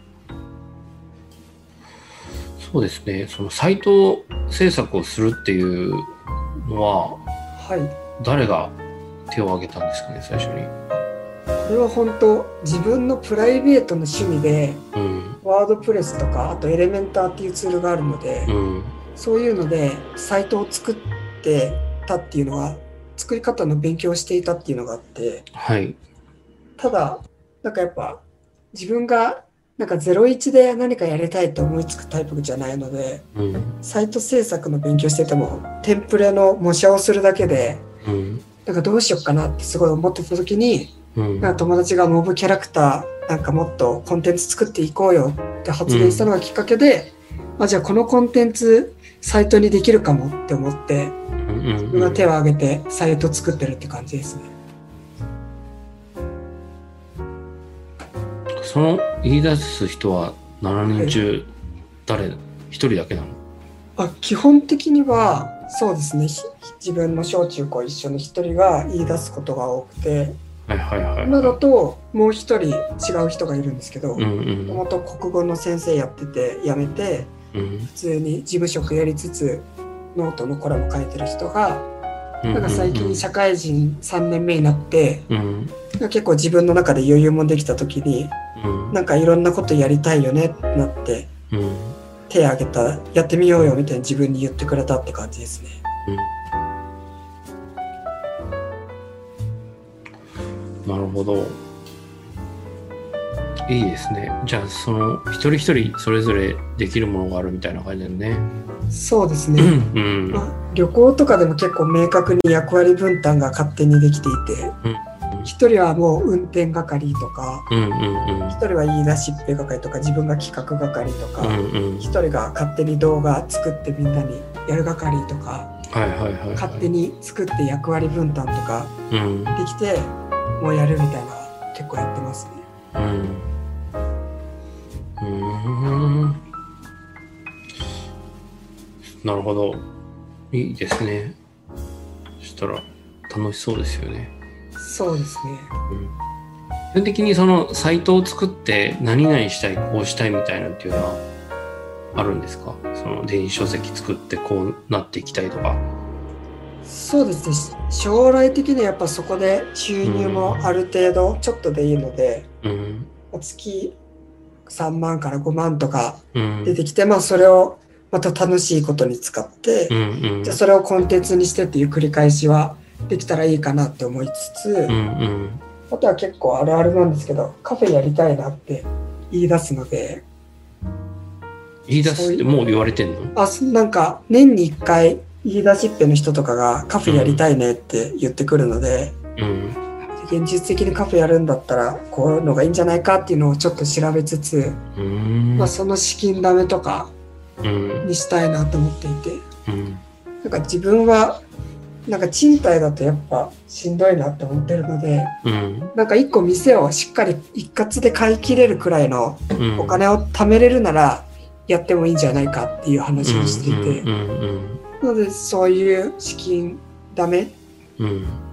Speaker 1: そうですね。そのサイト制作をするっていうのは、
Speaker 2: はい。
Speaker 1: 誰が手を挙げたんですかね、最初に？
Speaker 2: これは本当自分のプライベートの趣味で
Speaker 1: うん。
Speaker 2: ワードプレスとかあとエレメンターっていうツールがあるので、
Speaker 1: うん。
Speaker 2: そういうのでサイトを作ってたっていうのが作り方の勉強をしていたっていうのがあって、
Speaker 1: はい。
Speaker 2: ただ、なんかやっぱ自分がなんか01で何かやりたいと思いつくタイプじゃないので、
Speaker 1: うん。
Speaker 2: サイト制作の勉強してても、テンプレの模写をするだけで、
Speaker 1: うん。
Speaker 2: なんかどうしようかなってすごい思ってた時に、
Speaker 1: うん。
Speaker 2: なんか友達がモブキャラクターなんかもっとコンテンツ作っていこうよって発言したのがきっかけで、あじゃあこのコンテンツサイトにできるかもって思って
Speaker 1: うんうん
Speaker 2: 自分が手を挙げてサイト作ってるって感じですね。
Speaker 1: その言い出す人は7人中誰一人だけなの？
Speaker 2: あ基本的にはそうですねひ自分の小中高一緒の一人が言い出すことが多くて
Speaker 1: はいはいはい。
Speaker 2: 今だともう一人違う人がいるんですけどもともと国語の先生やってて辞めて
Speaker 1: うん。
Speaker 2: 普通に事務職やりつつノートのコラム書いてる人が
Speaker 1: うん。
Speaker 2: なんか最近社会人3年目になって
Speaker 1: うん。
Speaker 2: 結構自分の中で余裕もできた時に
Speaker 1: うん。
Speaker 2: なんかいろんなことやりたいよねってなって
Speaker 1: うん。
Speaker 2: 手挙げたやってみようよみたいに自分に言ってくれたって感じですね。
Speaker 1: なるほど。いいですね。じゃあ、その、一人一人それぞれできるものがあるみたいな感じだよね。
Speaker 2: そうですね。
Speaker 1: うん。うん。
Speaker 2: まあ、旅行とかでも結構明確に役割分担が勝手にできていて
Speaker 1: うん
Speaker 2: 一人はもう運転係とか
Speaker 1: うんうん
Speaker 2: 一人は言い出しっぺ係とか自分が企画係とか
Speaker 1: うん。うんうん。
Speaker 2: 一人が勝手に動画作ってみんなにやる係とか
Speaker 1: はいはいはいはい。
Speaker 2: 勝手に作って役割分担とか
Speaker 1: うん。
Speaker 2: できてもうやるみたいな結構やってますね。
Speaker 1: うん。うーん。なるほど。いいですね。そしたら楽しそうですよね。
Speaker 2: そうですね。
Speaker 1: うん。基本的にそのサイトを作って何々したい、こうしたいみたいなっていうのはあるんですか？その電子書籍作ってこうなっていきたいとか。
Speaker 2: そうですね。将来的にはやっぱそこで収入もある程度ちょっとでいいので、
Speaker 1: うん。
Speaker 2: 月3万から5万とか
Speaker 1: うん。
Speaker 2: 出てきて、まあそれをまた楽しいことに使って、
Speaker 1: うんうん。
Speaker 2: じゃあそれをコンテンツにしてっていう繰り返しはできたらいいかなって思いつつ、
Speaker 1: うんうん。
Speaker 2: あとは結構あるあるなんですけど、カフェやりたいなって言い出すので、
Speaker 1: 言い出すってもう言われてんの？
Speaker 2: あ、そなんか年に1回言い出しっぺの人とかがカフェやりたいねって言ってくるので、
Speaker 1: うん。
Speaker 2: 現実的にカフェやるんだったらこういうのがいいんじゃないかっていうのをちょっと調べつつ。まあ、その資金ダメとか
Speaker 1: うん。
Speaker 2: にしたいなと思っていて
Speaker 1: うん。
Speaker 2: なんか自分はなんか賃貸だとやっぱしんどいなって思ってるので
Speaker 1: うん。
Speaker 2: なんか一個店をしっかり一括で買い切れるくらいの
Speaker 1: うん。
Speaker 2: お金を貯めれるならやってもいいんじゃないかっていう話をしていて、なのでそういう資金ダメ
Speaker 1: うん。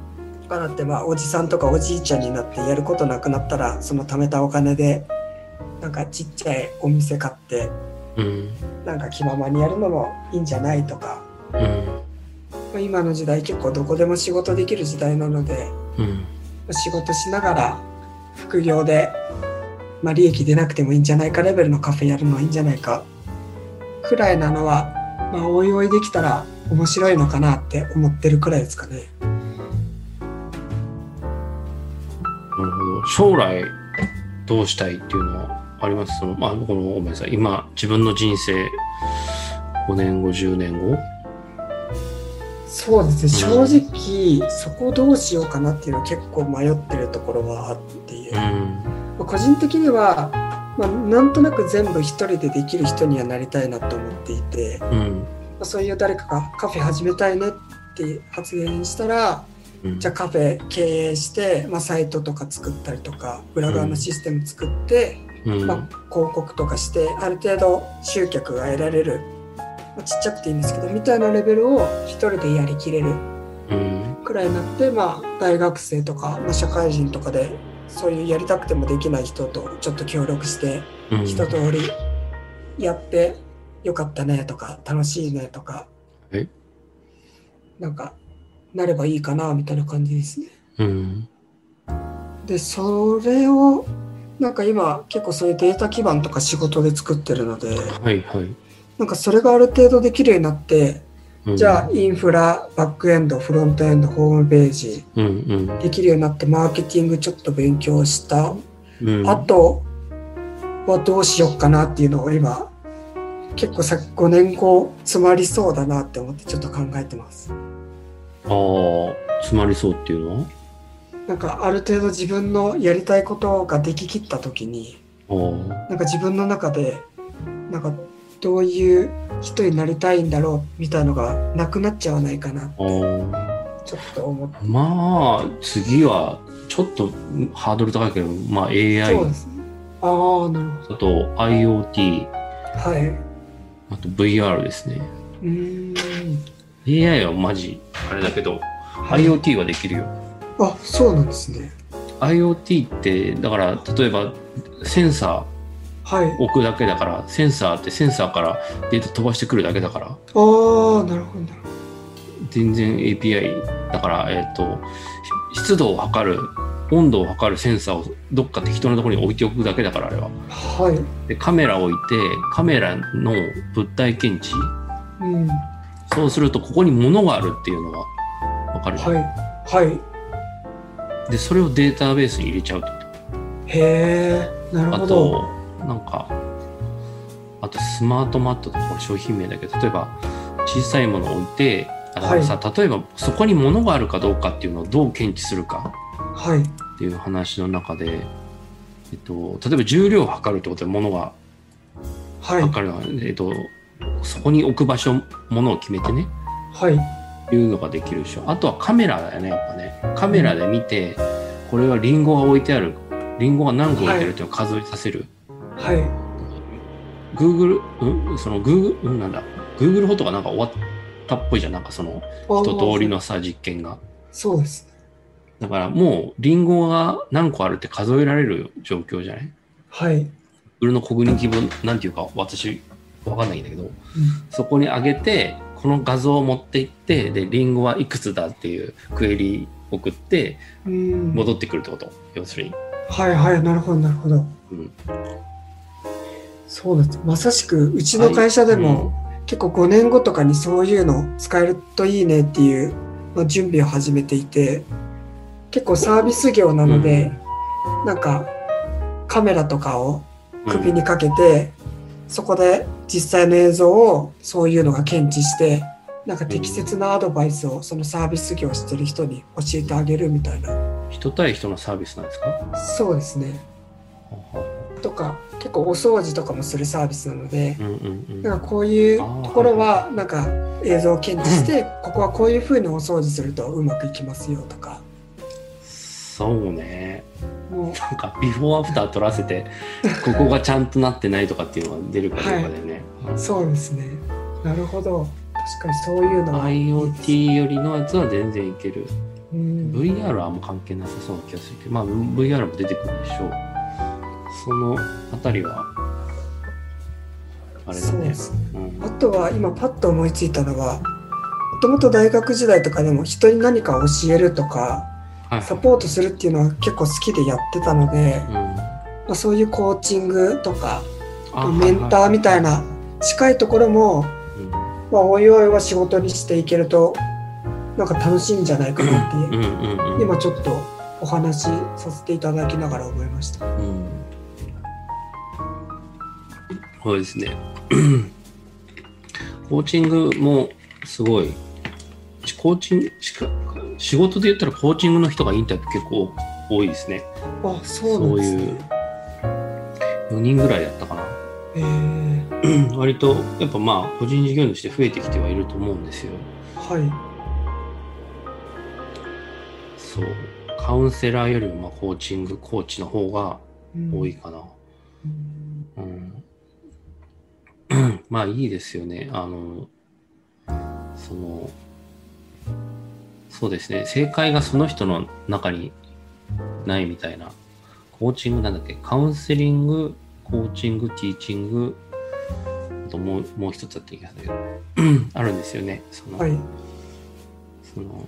Speaker 2: かなってまあおじさんとかおじいちゃんになってやることなくなったらその貯めたお金でなんかちっちゃいお店買って
Speaker 1: うん。
Speaker 2: なんか気ままにやるのもいいんじゃないとか、
Speaker 1: うん。
Speaker 2: まあ今の時代結構どこでも仕事できる時代なので
Speaker 1: うん。
Speaker 2: まあ仕事しながら副業で、まあ、利益出なくてもいいんじゃないかレベルのカフェやるのはいいんじゃないかくらいなのは、まあ、おいおいできたら面白いのかなって思ってるくらいですかね。
Speaker 1: 将来どうしたいっていうのはあります？その、まあ、このごめんなさい。今、自分の人生5年後、10年後？
Speaker 2: そうですね正直そこどうしようかなっていうのは結構迷ってるところはあっていう、
Speaker 1: うん。
Speaker 2: まあ個人的には、まあ、なんとなく全部一人でできる人にはなりたいなと思っていて、ま
Speaker 1: うん。
Speaker 2: あ、そういう誰かがカフェ始めたいねって発言したら
Speaker 1: うん
Speaker 2: じゃあカフェ経営して、まあ、サイトとか作ったりとか裏側のシステム作って、
Speaker 1: うん。
Speaker 2: まあ、広告とかしてある程度集客が得られる、まあ、ちっちゃくていいんですけどみたいなレベルを一人でやりきれる
Speaker 1: うん。
Speaker 2: くらいになって、まあ、大学生とか、まあ、社会人とかでそういうやりたくてもできない人とちょっと協力して
Speaker 1: うん。
Speaker 2: 一通りやってよかったねとか楽しいねとか
Speaker 1: え？
Speaker 2: なんかなればいいかなみたいな感じですね。
Speaker 1: うん。
Speaker 2: でそれをなんか今結構そういうデータ基盤とか仕事で作ってるので
Speaker 1: はいはい。
Speaker 2: なんかそれがある程度できるようになって
Speaker 1: うん
Speaker 2: じゃあインフラ、バックエンド、フロントエンド、ホームページ
Speaker 1: うんうん
Speaker 2: できるようになってマーケティングちょっと勉強した。
Speaker 1: うん
Speaker 2: あとはどうしよっかなっていうのを今結構さ5年後詰まりそうだなって思ってちょっと考えてます。
Speaker 1: ああ詰まりそうっていうのは？
Speaker 2: なんかある程度自分のやりたいことができきった時になんか自分の中でなんかどういう人になりたいんだろうみたいのがなくなっちゃわないかな
Speaker 1: ああ
Speaker 2: ちょっと思って。
Speaker 1: まあ次はちょっとハードル高いけど、まあ、AI
Speaker 2: そうですね。ああなるほ
Speaker 1: あと IoT
Speaker 2: どはい。
Speaker 1: あと VR ですね。
Speaker 2: うーん
Speaker 1: AI はマジ。あれだけど、
Speaker 2: はい。
Speaker 1: IoT はできるよ。
Speaker 2: あそうなんですね。
Speaker 1: IoT ってだから例えばセンサ
Speaker 2: はい。
Speaker 1: ー置くだけだからセンサーってセンサーからデータ飛ばしてくるだけだから。
Speaker 2: ああなるほどなるほど。
Speaker 1: 全然 API だからえっ、と湿度を測る温度を測るセンサーをどっか適当なところに置いておくだけだからあれは。
Speaker 2: はい。
Speaker 1: でカメラを置いてカメラの物体検知
Speaker 2: うん
Speaker 1: そうするとここに物があるっていうのが分かるじゃん、
Speaker 2: はい。はい。
Speaker 1: でそれをデータベースに入れちゃうってこと。
Speaker 2: へえなる
Speaker 1: あ
Speaker 2: ほど。
Speaker 1: となんかあとスマートマットとか商品名だけど例えば小さいものを置いてあだからさ、例えばそこに物があるかどうかっていうのをどう検知するか
Speaker 2: はい。
Speaker 1: っていう話の中で、えっと、例えば重量を測るってことで物が
Speaker 2: はい。
Speaker 1: 測るのは、えっと、そこに置く場所物を決めてね。
Speaker 2: はい。
Speaker 1: いうのができるでしょ。あとはカメラだよねやっぱね。カメラで見てこれはリンゴが置いてある。リンゴが何個置いてあるっていうのを数えさせる、
Speaker 2: はい。
Speaker 1: Google うん？その Google うん？なんだ。Google フォトがなんか終わったっぽいじゃん。なんかその一通りのさ実験が。
Speaker 2: そうです。ね
Speaker 1: だからもうリンゴが何個あるって数えられる状況じゃない？
Speaker 2: はい、
Speaker 1: Google のコグニティブなんていうか私わかんないんだけど
Speaker 2: うん
Speaker 1: そこに上げてこの画像を持っていってでリンゴはいくつだっていうクエリ送って
Speaker 2: うん。
Speaker 1: 戻ってくるってこと？要するに。
Speaker 2: はいはいなるほどなるほど。
Speaker 1: うん。
Speaker 2: そうですまさしくうちの会社でも、結構5年後とかにそういうの使えるといいねっていう、まあ、準備を始めていて結構サービス業なので、なんかカメラとかを首にかけて、そこで実際の映像をそういうのが検知してなんか適切なアドバイスをそのサービス業をしてる人に教えてあげるみたいな。
Speaker 1: 人対人のサービスなんですか？
Speaker 2: そうですね。とか結構お掃除とかもするサービスなので
Speaker 1: うんうんうん。
Speaker 2: なんかこういうところはなんか映像を検知してここはこういうふうにお掃除するとうまくいきますよとか。
Speaker 1: そうねなんかビフォーアフター撮らせてここがちゃんとなってないとかっていうのが出るかどうかだよね、
Speaker 2: そうですね。なるほど。確かにそういうのは。
Speaker 1: IoT よりのやつは全然いける。
Speaker 2: うん。
Speaker 1: VR はあんま関係なさそうな気がするけどまあ VR も出てくるでしょう。そのあたりはあれだね。
Speaker 2: ね。
Speaker 1: うん。
Speaker 2: あとは今パッと思いついたのはもともと大学時代とかでも人に何か教えるとか
Speaker 1: はい
Speaker 2: サポートするっていうのは結構好きでやってたので、
Speaker 1: うん。
Speaker 2: まあ、そういうコーチングとか
Speaker 1: あ
Speaker 2: メンターみたいな近いところも、
Speaker 1: うん。
Speaker 2: まあ、おいおいは仕事にしていけるとなんか楽しいんじゃないかなって、
Speaker 1: うん。
Speaker 2: 今ちょっとお話しさせていただきながら思いました。
Speaker 1: うん。そうですね。コーチングもすごい、コーチング、しか仕事で言ったらコーチングの人がインタビュー結構多いですね。
Speaker 2: あそうなんですね。
Speaker 1: 4人ぐらいやったかな。
Speaker 2: えー、
Speaker 1: 割と、やっぱまあ、個人事業主で増えてきてはいると思うんですよ。
Speaker 2: はい。
Speaker 1: そう。カウンセラーよりもまあコーチング、コーチの方が
Speaker 2: うん
Speaker 1: 多いかな。
Speaker 2: うん
Speaker 1: うん まあいいですよね。あの、その、そうですね。正解がその人の中にないみたいな。コーチングなんだっけ？カウンセリング、コーチング、ティーチング、あともうもう一つだった気がするけど、あるんですよね。その、
Speaker 2: はい。
Speaker 1: その、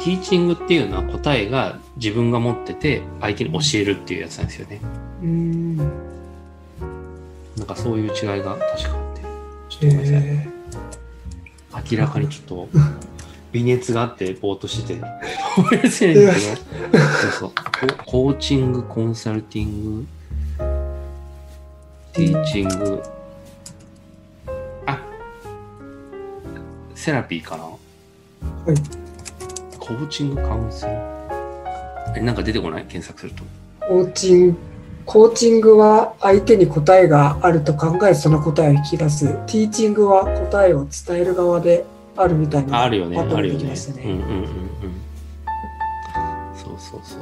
Speaker 1: ティーチングっていうのは答えが自分が持ってて相手に教えるっていうやつなんですよね。
Speaker 2: うん。
Speaker 1: なんかそういう違いが確かあって。ちょっとごめんなさい。
Speaker 2: え
Speaker 1: 明らかにちょっと 微熱があってぼーっとしてて。そうそう。ココーチングコンサルティング。ティーチング。あセラピーかな？
Speaker 2: はい。
Speaker 1: コーチングカウンセリングえなんか出てこない？検索すると。
Speaker 2: コーチング、コーチングは相手に答えがあると考えその答えを引き出す。ティーチングは答えを伝える側であるみたいな。
Speaker 1: あるよね、あるよね。うんうんうんうん。そうそうそう。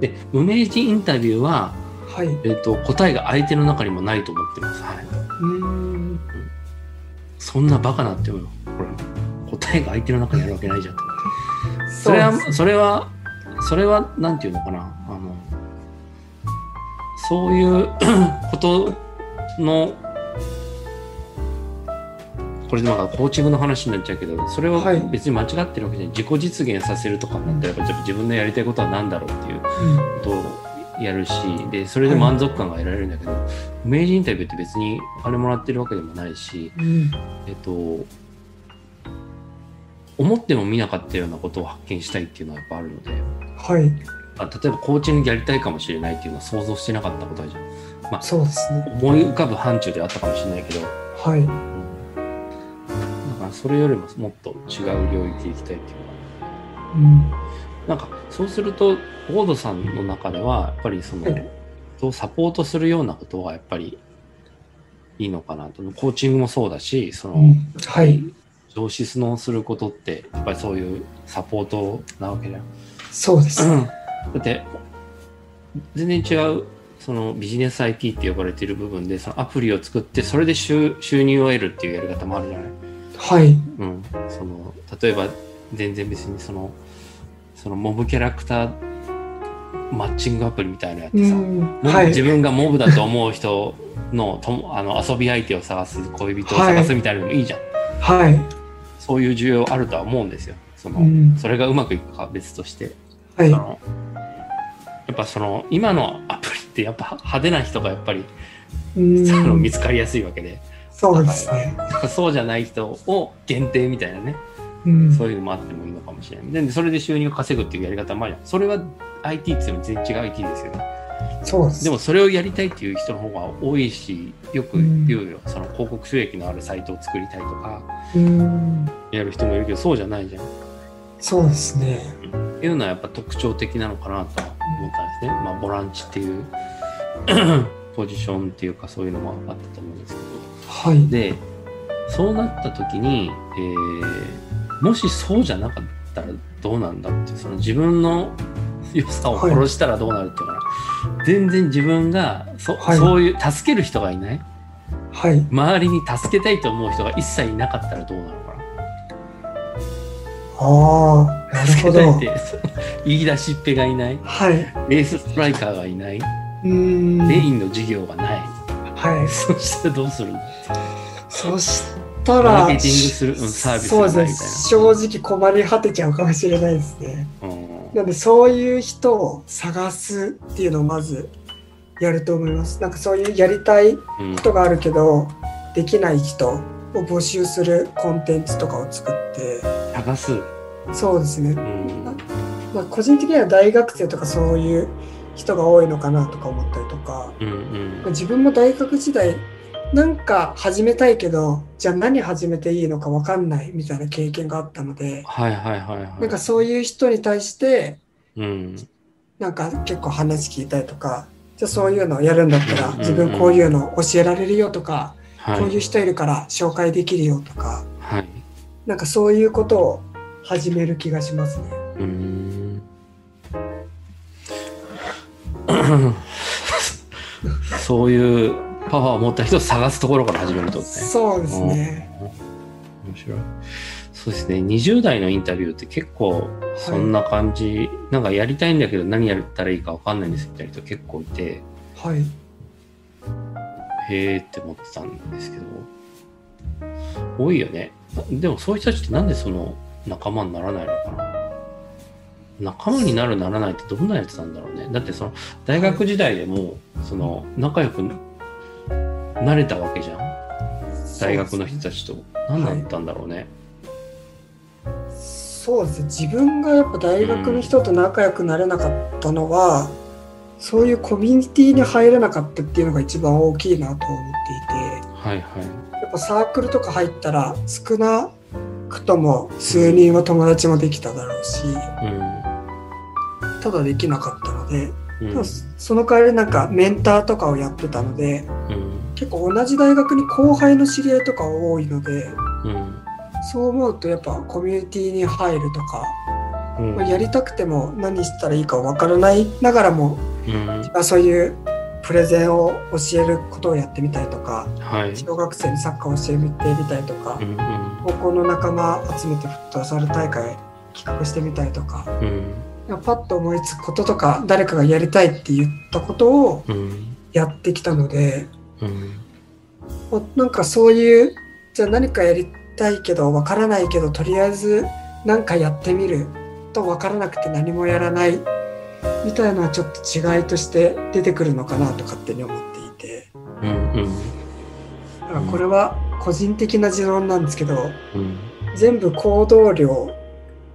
Speaker 1: で、無名人インタビューは、
Speaker 2: はい。う
Speaker 1: えっと答えが相手の中にもないと思ってます。はい。
Speaker 2: ーん。
Speaker 1: そんなバカなって思うよ。これ答えが相手の中にあるわけないじゃん。それは、それは、それは、なんていうのかな。あの、そういう ことの、これなんかコーチングの話になっちゃうけど、それは
Speaker 2: はい
Speaker 1: 別に間違ってるわけじゃない。自己実現させるとかになったら、やっぱ自分のやりたいことは何だろうっていう
Speaker 2: うん
Speaker 1: ことをやるし、で、それで満足感が得られるんだけど、名人インタビューって別にお金もらってるわけでもないし、
Speaker 2: うん。
Speaker 1: えっと、思っても見なかったようなことを発見したいっていうのはやっぱあるので、
Speaker 2: はい。
Speaker 1: あ例えばコーチングやりたいかもしれないっていうのは想像してなかったことじゃん。まあ、
Speaker 2: そうですね。
Speaker 1: 思い浮かぶ範疇であったかもしれないけど、
Speaker 2: はい。
Speaker 1: それよりももっと違う領域でいきたいっていうのは。
Speaker 2: うん。
Speaker 1: なんかそうすると、ゴードさんの中では、やっぱりその、
Speaker 2: はい
Speaker 1: 人をサポートするようなことがやっぱりいいのかなと。コーチングもそうだし、その、
Speaker 2: うんはい。
Speaker 1: 上質のすることってやっぱりそういうサポートなわけじゃん。
Speaker 2: そうです。
Speaker 1: だって全然違うそのビジネス IT って呼ばれている部分でそのアプリを作ってそれで収収入を得るっていうやり方もあるじゃない。
Speaker 2: はい。
Speaker 1: うん、その例えば全然別にそのそのモブキャラクターマッチングアプリみたいなやつさ、
Speaker 2: うん。
Speaker 1: モブ
Speaker 2: はい。
Speaker 1: 自分がモブだと思う人のともあの遊び相手を探す恋人を探すみたいなのもいいじゃん。
Speaker 2: はい。
Speaker 1: そういう需要あるとは思うんですよ。その、
Speaker 2: うん
Speaker 1: それがうまくいくかは別として。
Speaker 2: はい
Speaker 1: やっぱその今のアプリってやっぱ派手な人がやっぱり、
Speaker 2: うん
Speaker 1: あの見つかりやすいわけで
Speaker 2: そうですね。
Speaker 1: そうじゃない人を限定みたいなね
Speaker 2: うん。
Speaker 1: そういうのもあってもいいのかもしれないでそれで収入を稼ぐっていうやり方もあるそれは IT っていうのは全然違う IT ですよね
Speaker 2: そうです。
Speaker 1: でもそれをやりたいっていう人の方が多いしよく言うよ、その広告収益のあるサイトを作りたいとか
Speaker 2: うん。
Speaker 1: やる人もいるけどそうじゃないじゃん
Speaker 2: そうですね。
Speaker 1: っていうのはやっぱ特徴的なのかなとは思ったんですね。まあ、ボランチっていう ポジションっていうかそういうのもあったと思うんですけ
Speaker 2: はい
Speaker 1: ど。。で、そうなった時に、えーもしそうじゃなかったらどうなんだってその自分の良さを殺したらどうなるっていうのは、全然自分がそ,、
Speaker 2: はい
Speaker 1: そういう助ける人がいない
Speaker 2: はい。
Speaker 1: 周りに助けたいと思う人が一切いなかったらどうなのかな
Speaker 2: ああ、なるほど
Speaker 1: 助けたいっ。て 言い出しっぺがいない
Speaker 2: はい。
Speaker 1: エースストライカーがいない
Speaker 2: うん。
Speaker 1: メインの事業がない。
Speaker 2: はい。
Speaker 1: そしたらどうするの
Speaker 2: そしたら、
Speaker 1: マーケティングする、うん、サービス
Speaker 2: そう
Speaker 1: がないみ
Speaker 2: ですね。正直困り果てちゃうかもしれないですね。
Speaker 1: うん
Speaker 2: なので、そういう人を探すっていうのをまずやると思います。なんかそういうやりたい
Speaker 1: うん
Speaker 2: ことがあるけど、できない人を募集するコンテンツとかを作って、
Speaker 1: 探す。
Speaker 2: そうですね。
Speaker 1: うん
Speaker 2: まあ、個人的には大学生とかそういう人が多いのかなとか思ったりとか、
Speaker 1: うんうん
Speaker 2: 自分も大学時代なんか始めたいけどじゃあ何始めていいのか分かんないみたいな経験があったので
Speaker 1: はいはいはいはい。
Speaker 2: なんかそういう人に対して
Speaker 1: うん
Speaker 2: なんか結構話聞いたりとかじゃあそういうのをやるんだったら
Speaker 1: うん
Speaker 2: 自分こういうの教えられるよとか
Speaker 1: はい
Speaker 2: こういう人いるから紹介できるよとか
Speaker 1: はい。
Speaker 2: なんかそういうことを始める気がしますね。
Speaker 1: うーん。そういうパワーを持った人を探すところから始めるとね。
Speaker 2: そうですね。
Speaker 1: 面白い。そうですね。20代のインタビューって結構そんな感じ、なんかやりたいんだけど何やったらいいかわかんないんですみたいな人結構いて、
Speaker 2: はい。
Speaker 1: へーって思ってたんですけど、多いよね。でもそういう人たちってなんでその仲間にならないのかな仲間になるならないってどんなやつなんだろうね。だってその大学時代でもその仲良くなれたわけじゃん。大学の人たちと。何だったんだろうね、
Speaker 2: そうですね。自分がやっぱ大学の人と仲良くなれなかったのは、そういうコミュニティに入れなかったっていうのが一番大きいなと思っていて。
Speaker 1: はいはい。
Speaker 2: やっぱサークルとか入ったら少なくとも数人は友達もできただろうしただできなかったので、
Speaker 1: うん。
Speaker 2: その代わりなんかメンターとかをやってたので
Speaker 1: うん。
Speaker 2: 結構同じ大学に後輩の知り合いとか多いので
Speaker 1: うん。そう
Speaker 2: 思うとやっぱコミュニティに入るとか、
Speaker 1: うん。
Speaker 2: まあやりたくても何したらいいかわからないながらも、
Speaker 1: うん。
Speaker 2: まあ、そういうプレゼンを教えることをやってみたりとか
Speaker 1: はい。
Speaker 2: 小学生にサッカーを教えてみたりとか、
Speaker 1: うん。
Speaker 2: 高校の仲間集めてフットサル大会企画してみたりとか
Speaker 1: うん
Speaker 2: パッと思いつくこととか誰かがやりたいって言ったことを
Speaker 1: うん。
Speaker 2: やってきたので
Speaker 1: うん。
Speaker 2: まあなんかそういうじゃあ何かやりたいけどわからないけどとりあえず何かやってみるとわからなくて何もやらないみたいなのはちょっと違いとして出てくるのかなと勝手に思っていて。
Speaker 1: うんうん。
Speaker 2: だからこれは個人的な持論なんですけど
Speaker 1: うん。
Speaker 2: 全部行動量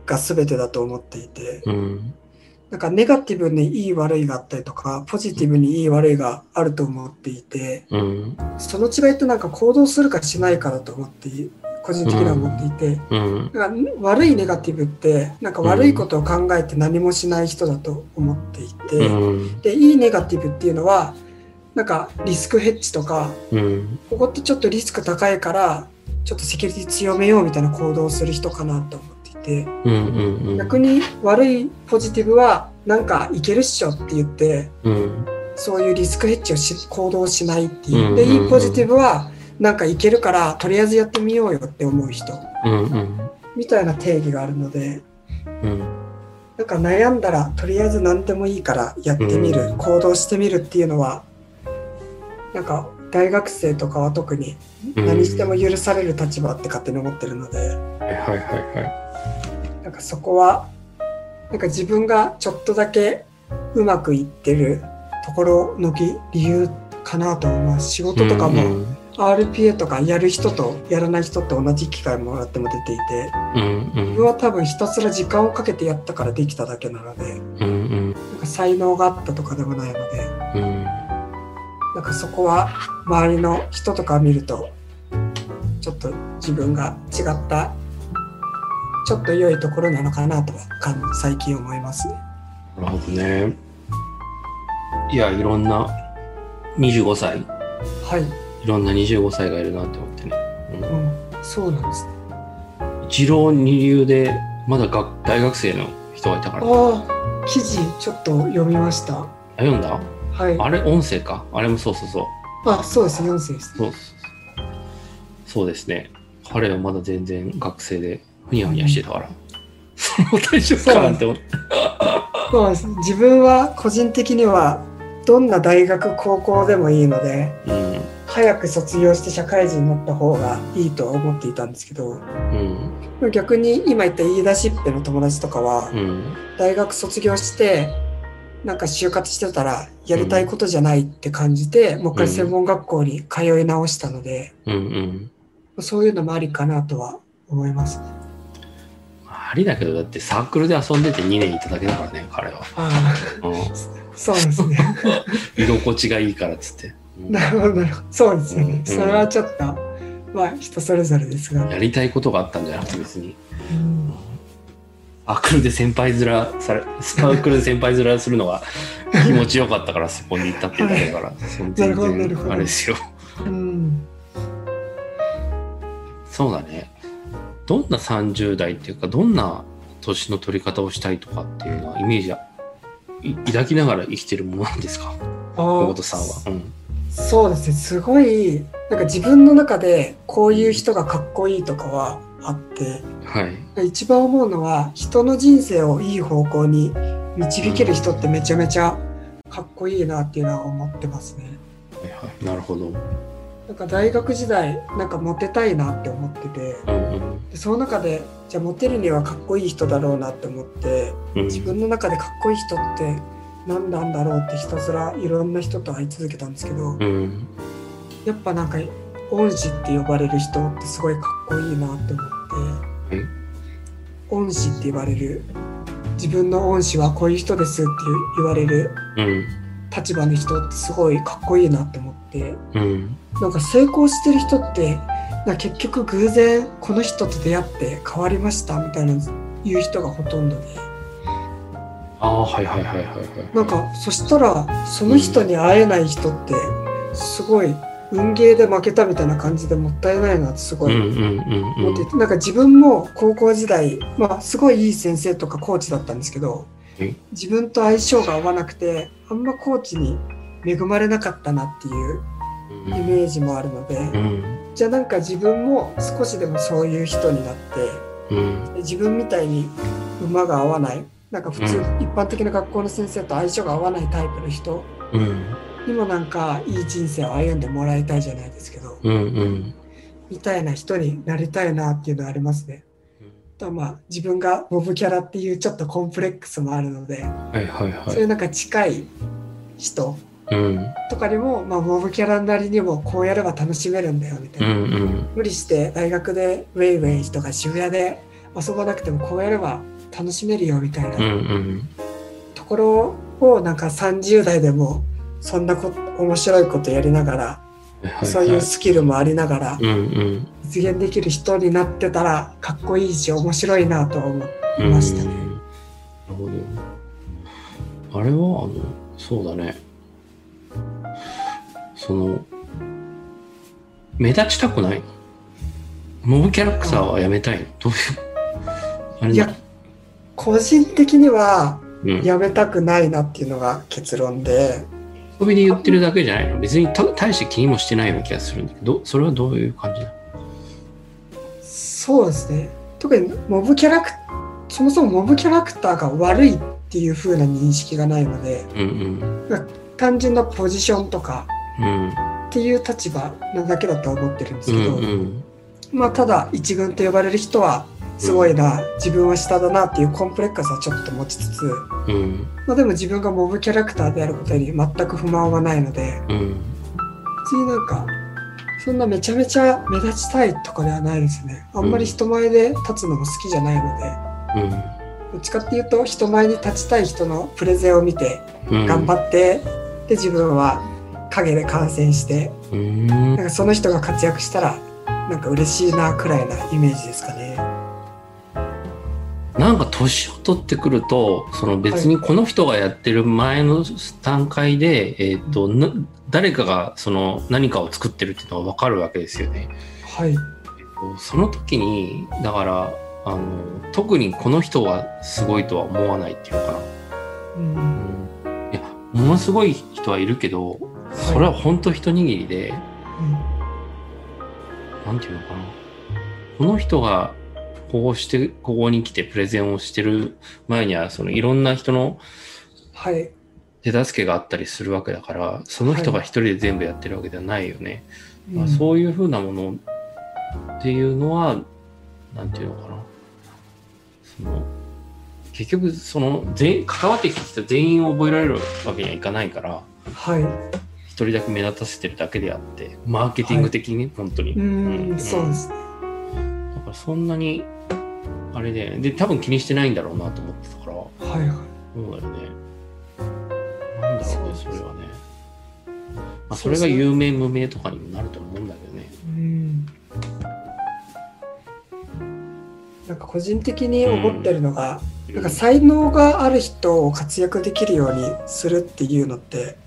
Speaker 2: が全てだと思っていて
Speaker 1: うん。
Speaker 2: なんかネガティブにいい悪いがあったりとかポジティブにいい悪いがあると思っていて
Speaker 1: うん
Speaker 2: その違いってなんか行動するかしないかだと思ってい個人的には思っていて、
Speaker 1: うん
Speaker 2: なんか悪いネガティブってなんか悪いことを考えて何もしない人だと思っていて、
Speaker 1: うん
Speaker 2: でいいネガティブっていうのはなんかリスクヘッジとか
Speaker 1: うん。
Speaker 2: ここってちょっとリスク高いからちょっとセキュリティ強めようみたいな行動をする人かなと思って。逆に悪いポジティブはなんかいけるっしょって言って
Speaker 1: うん
Speaker 2: そういうリスクヘッジをし行動しないっていう。でいいポジティブはなんかいけるからとりあえずやってみようよって思う人。
Speaker 1: うんうん。
Speaker 2: みたいな定義があるので。
Speaker 1: うん。
Speaker 2: なんか悩んだらとりあえず何でもいいからやってみる、
Speaker 1: うん。
Speaker 2: 行動してみるっていうのはなんか大学生とかは特に
Speaker 1: うん
Speaker 2: 何しても許される立場って勝手に思ってるので、
Speaker 1: はいはいはいはい
Speaker 2: なんかそこはなんか自分がちょっとだけうまくいってるところの理理由かなと思います。仕事とかも、
Speaker 1: うん
Speaker 2: RPA とかやる人とやらない人って同じ機会もらっても出ていて。
Speaker 1: うんうん。
Speaker 2: 自分は多分ひたすら時間をかけてやったからできただけなので
Speaker 1: うんうん。
Speaker 2: なんか才能があったとかでもないので。
Speaker 1: うん。
Speaker 2: なんかそこは周りの人とかを見るとちょっと自分が違ったちょっと良いところなのかなとは感最近思いますね。
Speaker 1: なるほどねいやいろんな25歳
Speaker 2: はい、
Speaker 1: いろんな25歳がいるなって思ってね、う、
Speaker 2: うんん、そうなんですね。
Speaker 1: 一浪二流でまだ学大学生の人がいたからあ
Speaker 2: ああ、記事ちょっと読みました。
Speaker 1: 読んだ？
Speaker 2: はい。
Speaker 1: あれ音声か？あれもそうそうそう
Speaker 2: あ、そうです。4世です。
Speaker 1: そうそうですね彼はまだ全然学生でふにゃふにゃしてたから、大丈夫かなって思って
Speaker 2: そうです。自分は個人的にはどんな大学高校でもいいので
Speaker 1: うん。
Speaker 2: 早く卒業して社会人になった方がいいとは思っていたんですけど
Speaker 1: うん。
Speaker 2: 逆に今言った言い出しっぺの友達とかは
Speaker 1: うん。
Speaker 2: 大学卒業してなんか就活してたらやりたいことじゃないって感じて、もう一回専門学校に通い直したので、
Speaker 1: うん。うん。
Speaker 2: そういうのもありかなとは思いますね。
Speaker 1: ありだけどだってサークルで遊んでて2年いただけだからね彼は、
Speaker 2: そうですね。
Speaker 1: 居心地がいいからっつって、うん。
Speaker 2: なるほど、なるほど。そうですよね。
Speaker 1: うん。
Speaker 2: それはちょっと、まあ人それぞれですが。
Speaker 1: やりたいことがあったんじゃなくて別に。
Speaker 2: うん。
Speaker 1: サークルで先輩面されサークルで先輩面するのが気持ちよかったからそこに行ったっていうだけだから、その全
Speaker 2: なるほどなる
Speaker 1: 然
Speaker 2: ほど。
Speaker 1: あれですよ。
Speaker 2: うん。
Speaker 1: そうだねどんな30代っていうかどんな年の取り方をしたいとかっていうのはイメージはい抱きながら生きてるものなんですか？小
Speaker 2: あ
Speaker 1: 本さんは。うん
Speaker 2: そうですね。すごい、なんか自分の中でこういう人がかっこいいとかはあって、
Speaker 1: はい。
Speaker 2: 一番思うのは人の人生をいい方向に導ける人ってめちゃめちゃかっこいいなっていうのは思ってますね。
Speaker 1: はいはい、なるほど。うん
Speaker 2: なんか大学時代なんかモテたいなって思ってて。
Speaker 1: うん
Speaker 2: でその中でじゃあモテるにはかっこいい人だろうなって思って
Speaker 1: うん。
Speaker 2: 自分の中でかっこいい人って何なんだろうってひたすらいろんな人と会い続けたんですけど
Speaker 1: うん。
Speaker 2: やっぱなんか恩師って呼ばれる人ってすごいかっこいいなって思って、
Speaker 1: はい
Speaker 2: 恩師って言われる。自分の恩師はこういう人ですって言われる。
Speaker 1: うん
Speaker 2: 立場の人ってすごいかっこいいなって思って。
Speaker 1: うん。
Speaker 2: なんか成功してる人ってな結局偶然この人と出会って変わりましたみたいな言う人がほとんどで。
Speaker 1: ああはいはいはいはいはい。
Speaker 2: なんかそしたらその人に会えない人ってすごい運ゲーで負けたみたいな感じでもったいないなってすごい思っていてなんか自分も高校時代、まあ、すごいいい先生とかコーチだったんですけど
Speaker 1: え
Speaker 2: 自分と相性が合わなくてあんまコーチに恵まれなかったなっていうイメージもあるので、
Speaker 1: うん。
Speaker 2: じゃあなんか自分も少しでもそういう人になって
Speaker 1: うん。
Speaker 2: で自分みたいに馬が合わないなんか普通、
Speaker 1: うん。
Speaker 2: 一般的な学校の先生と相性が合わないタイプの人
Speaker 1: うん。
Speaker 2: にもなんかいい人生を歩んでもらいたいじゃないですけど、
Speaker 1: うんうん
Speaker 2: みたいな人になりたいなっていうのはありますね。とまあ自分がモブキャラっていうちょっとコンプレックスもあるので、
Speaker 1: はいはいはい。
Speaker 2: そういうなんか近い人
Speaker 1: うん。
Speaker 2: とかにも、まあ、モブキャラなりにもこうやれば楽しめるんだよみた
Speaker 1: う
Speaker 2: いな、
Speaker 1: んうん。
Speaker 2: 無理して大学でウェイウェイとか渋谷で遊ばなくてもこうやれば楽しめるよみたいな。
Speaker 1: うんうん。
Speaker 2: ところをなんか30代でもそんなこ面白いことやりながら、
Speaker 1: はいはい。
Speaker 2: そういうスキルもありながら
Speaker 1: うんうん
Speaker 2: 実現できる人になってたらかっこいいし面白いなとは思いましたね。
Speaker 1: うん。なるほど。あれは、あの、そうだね。その、目立ちたくない？モブキャラクターはやめたいの？どういう、あれ
Speaker 2: いや個人的には
Speaker 1: うん、
Speaker 2: やめたくないなっていうのが結論で。
Speaker 1: 遊びで言ってるだけじゃないの？別にた大して気にもしてないような気がするんだけど、それはどういう感じだ
Speaker 2: そうですね特にモブキャラクそもそもモブキャラクターが悪いっていう風な認識がないので
Speaker 1: うん
Speaker 2: 単純なポジションとか
Speaker 1: うん。うん。
Speaker 2: っていう立場なだけだとは思ってるんです
Speaker 1: う
Speaker 2: けど、
Speaker 1: んうん。
Speaker 2: まあただ一軍と呼ばれる人はすごいな、自分は下だなっていうコンプレックスはちょっと持ちつつ、
Speaker 1: うん。
Speaker 2: まあ、でも自分がモブキャラクターであることに全く不満はないので
Speaker 1: うん。
Speaker 2: 別になんかそんなめちゃめちゃ目立ちたいとかではないですねあんまり人前で立つのも好きじゃないので、
Speaker 1: うん。
Speaker 2: どっちかっていうと人前に立ちたい人のプレゼンを見て
Speaker 1: うん。
Speaker 2: 頑張って、で自分は影で観戦して
Speaker 1: うん。
Speaker 2: なんかその人が活躍したらなんか嬉しいなくらいなイメージですかね。
Speaker 1: なんか年を取ってくると、その別にこの人がやってる前の段階で、えっ、と、な誰かがその何かを作ってるっていうのがわかるわけですよね。
Speaker 2: はい、
Speaker 1: その時に、だから、あの、特にこの人はすごいとは思わないっていうのかな。
Speaker 2: うん
Speaker 1: うん、いや、ものすごい人はいるけど、それは本当一握りで、なんていうのかな。この人がこうして、ここに来てプレゼンをしてる前には、そのいろんな人の
Speaker 2: はい、
Speaker 1: 手助けがあったりするわけだから、その人が一人で全部やってるわけではないよね。まあ、
Speaker 2: うん
Speaker 1: そういうふうなものっていうのは、なんていうのかな。その結局、その全員、関わってきた人全員を覚えられるわけにはいかないから、
Speaker 2: はい、
Speaker 1: 一人だけ目立たせてるだけであって、マーケティング的に、本当に。
Speaker 2: うん、そうですね。
Speaker 1: だからそんなに、あれで、で、多分気にしてないんだろうなと思ってたから、
Speaker 2: はい、はい。
Speaker 1: そうだよね。なんだろうね、それはね。まあ、それが有名無名とかにもなると思うんだけどね。
Speaker 2: うん。なんか個人的に思ってるのが、なんか才能がある人を活躍できるようにするっていうのって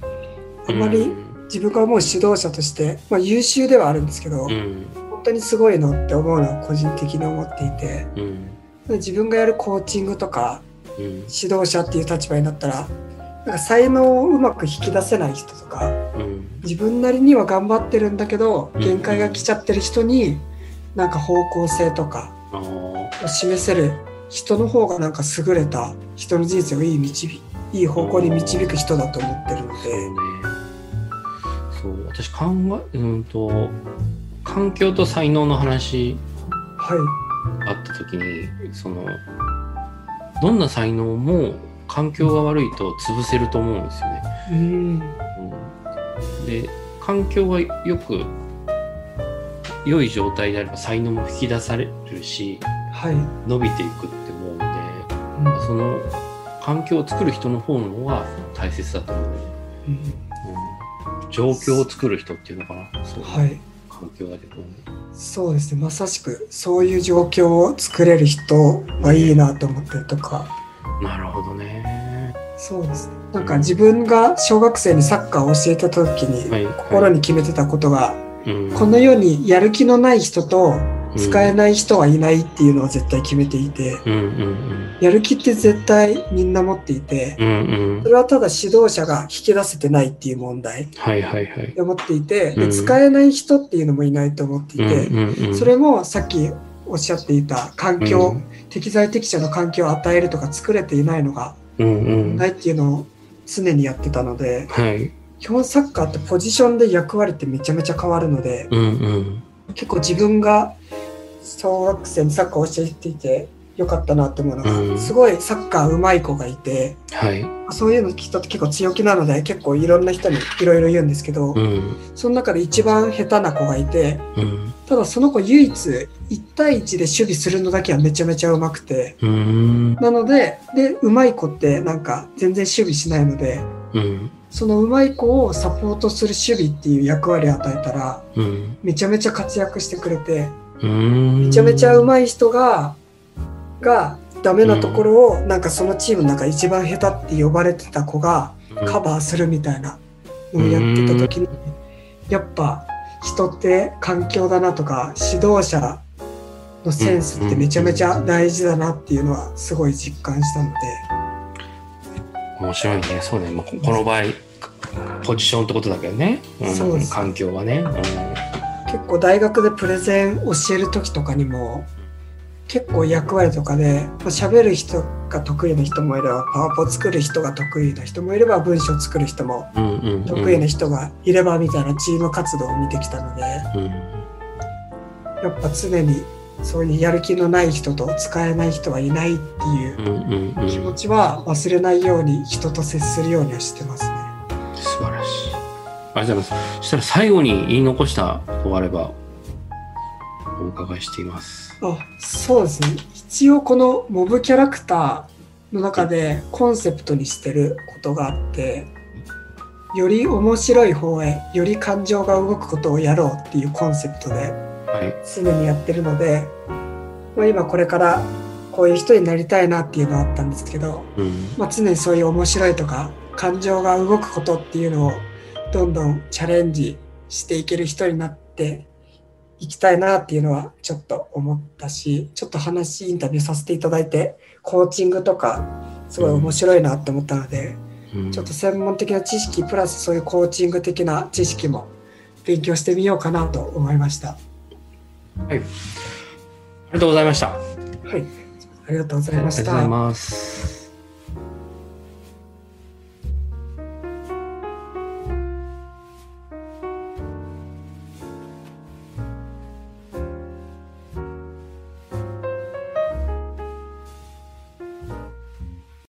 Speaker 2: あんまり自分が思う指導者として、まあ、優秀ではあるんですけど、
Speaker 1: うん、
Speaker 2: 本当にすごいのって思うのは個人的に思っていて。
Speaker 1: うん、
Speaker 2: 自分がやるコーチングとか
Speaker 1: うん、
Speaker 2: 指導者っていう立場になったらなんか才能をうまく引き出せない人とか
Speaker 1: うん、
Speaker 2: 自分なりには頑張ってるんだけど
Speaker 1: うん。
Speaker 2: 限界が来ちゃってる人になんか方向性とかを示せる人の方がなんか優れた人の人生をいい導いいい方向に導く人だと思ってるので。
Speaker 1: ね。そう、私考え、うんと、環境と才能の話
Speaker 2: はい。
Speaker 1: があ時に、その、どんな才能も環境が悪いと潰せると思うんですよね。
Speaker 2: うん
Speaker 1: うん。で環境がよく良い状態であれば才能も引き出されるし
Speaker 2: はい。
Speaker 1: 伸びていくって思うんで
Speaker 2: うん。
Speaker 1: その環境を作る人の方の方が大切だと思うね、
Speaker 2: うん。
Speaker 1: うん、状況を作る人っていうのかな。そう。
Speaker 2: はい。
Speaker 1: 環境だけど、
Speaker 2: そうですね。まさしくそういう状況を作れる人はいいなと思ってるとか。
Speaker 1: なるほどね
Speaker 2: そうですね。なんか自分が小学生にサッカーを教えた時に
Speaker 1: はい
Speaker 2: 心に決めてたことが、
Speaker 1: うん
Speaker 2: この世にやる気のない人と使え
Speaker 1: い
Speaker 2: ない人はいないっていうのを絶対決めていて、やる気って絶対みんな持っていて、それはただ指導者が引き出せてないっていう問題
Speaker 1: はいはいはい。
Speaker 2: で思っていて、使えない人っていうのもいないと思っていて、それもさっきおっしゃっていた環境、
Speaker 1: うん。
Speaker 2: 適材適所の環境を与えるとか作れていないのがないっていうのを常にやってたので、
Speaker 1: はい。
Speaker 2: 基本サッカーってポジションで役割ってめちゃめちゃ変わるので、結構自分が小学生にサッカーを教えていてよかったなって思うのが、
Speaker 1: うん。
Speaker 2: すごいサッカー上手い子がいて、
Speaker 1: はい。
Speaker 2: そういうの人って結構強気なので結構いろんな人にいろいろ言うんですけど、
Speaker 1: うん。
Speaker 2: その中で一番下手な子がいて
Speaker 1: うん
Speaker 2: ただその子唯一1対1で守備するのだけはめちゃめちゃ上手くて
Speaker 1: うん。
Speaker 2: なのでで上手い子ってなんか全然守備しないので
Speaker 1: うん。
Speaker 2: その上手い子をサポートする守備っていう役割を与えたら
Speaker 1: うん。
Speaker 2: めちゃめちゃ活躍してくれて
Speaker 1: うん
Speaker 2: めちゃめちゃ上手い人ががダメなところをなんかそのチームの中一番下手って呼ばれてた子がカバーするみたいなのをやってた時にやっぱ人って環境だなとか指導者のセンスってめちゃめちゃ大事だなっていうのはすごい実感したので。
Speaker 1: 面白いね。そうね、まあ、ここの場合ポジションってことだけどね、ん。
Speaker 2: そうです。
Speaker 1: 環境はね、
Speaker 2: 結構大学でプレゼン教える時とかにも結構役割とかでまあ喋る人が得意な人もいればパワポ作る人が得意な人もいれば文章作る人も得意な人がいればみたいなチーム活動を見てきたので
Speaker 1: うん。
Speaker 2: やっぱ常にそういうやる気のない人と使えない人はいないっていう気持ちは忘れないように人と接するようにはしてますね。
Speaker 1: ありがとうございます。そしたら最後に言い残したことがあればお伺いしています。
Speaker 2: あそうですね。一応このモブキャラクターの中でコンセプトにしてることがあってより面白い方へより感情が動くことをやろうっていうコンセプトで
Speaker 1: はい。
Speaker 2: 常にやってるので、まあ、今これからこういう人になりたいなっていうのはあったんですけど、
Speaker 1: うん。
Speaker 2: まあ、常にそういう面白いとか感情が動くことっていうのをどんどんチャレンジしていける人になっていきたいなっていうのはちょっと思ったしちょっと話インタビューさせていただいてコーチングとかすごい面白いなって思ったので、
Speaker 1: うん。
Speaker 2: ちょっと専門的な知識プラスそういうコーチング的な知識も勉強してみようかなと思いました。
Speaker 1: はい。ありがとうございました。あ
Speaker 2: はい、ありがとうございました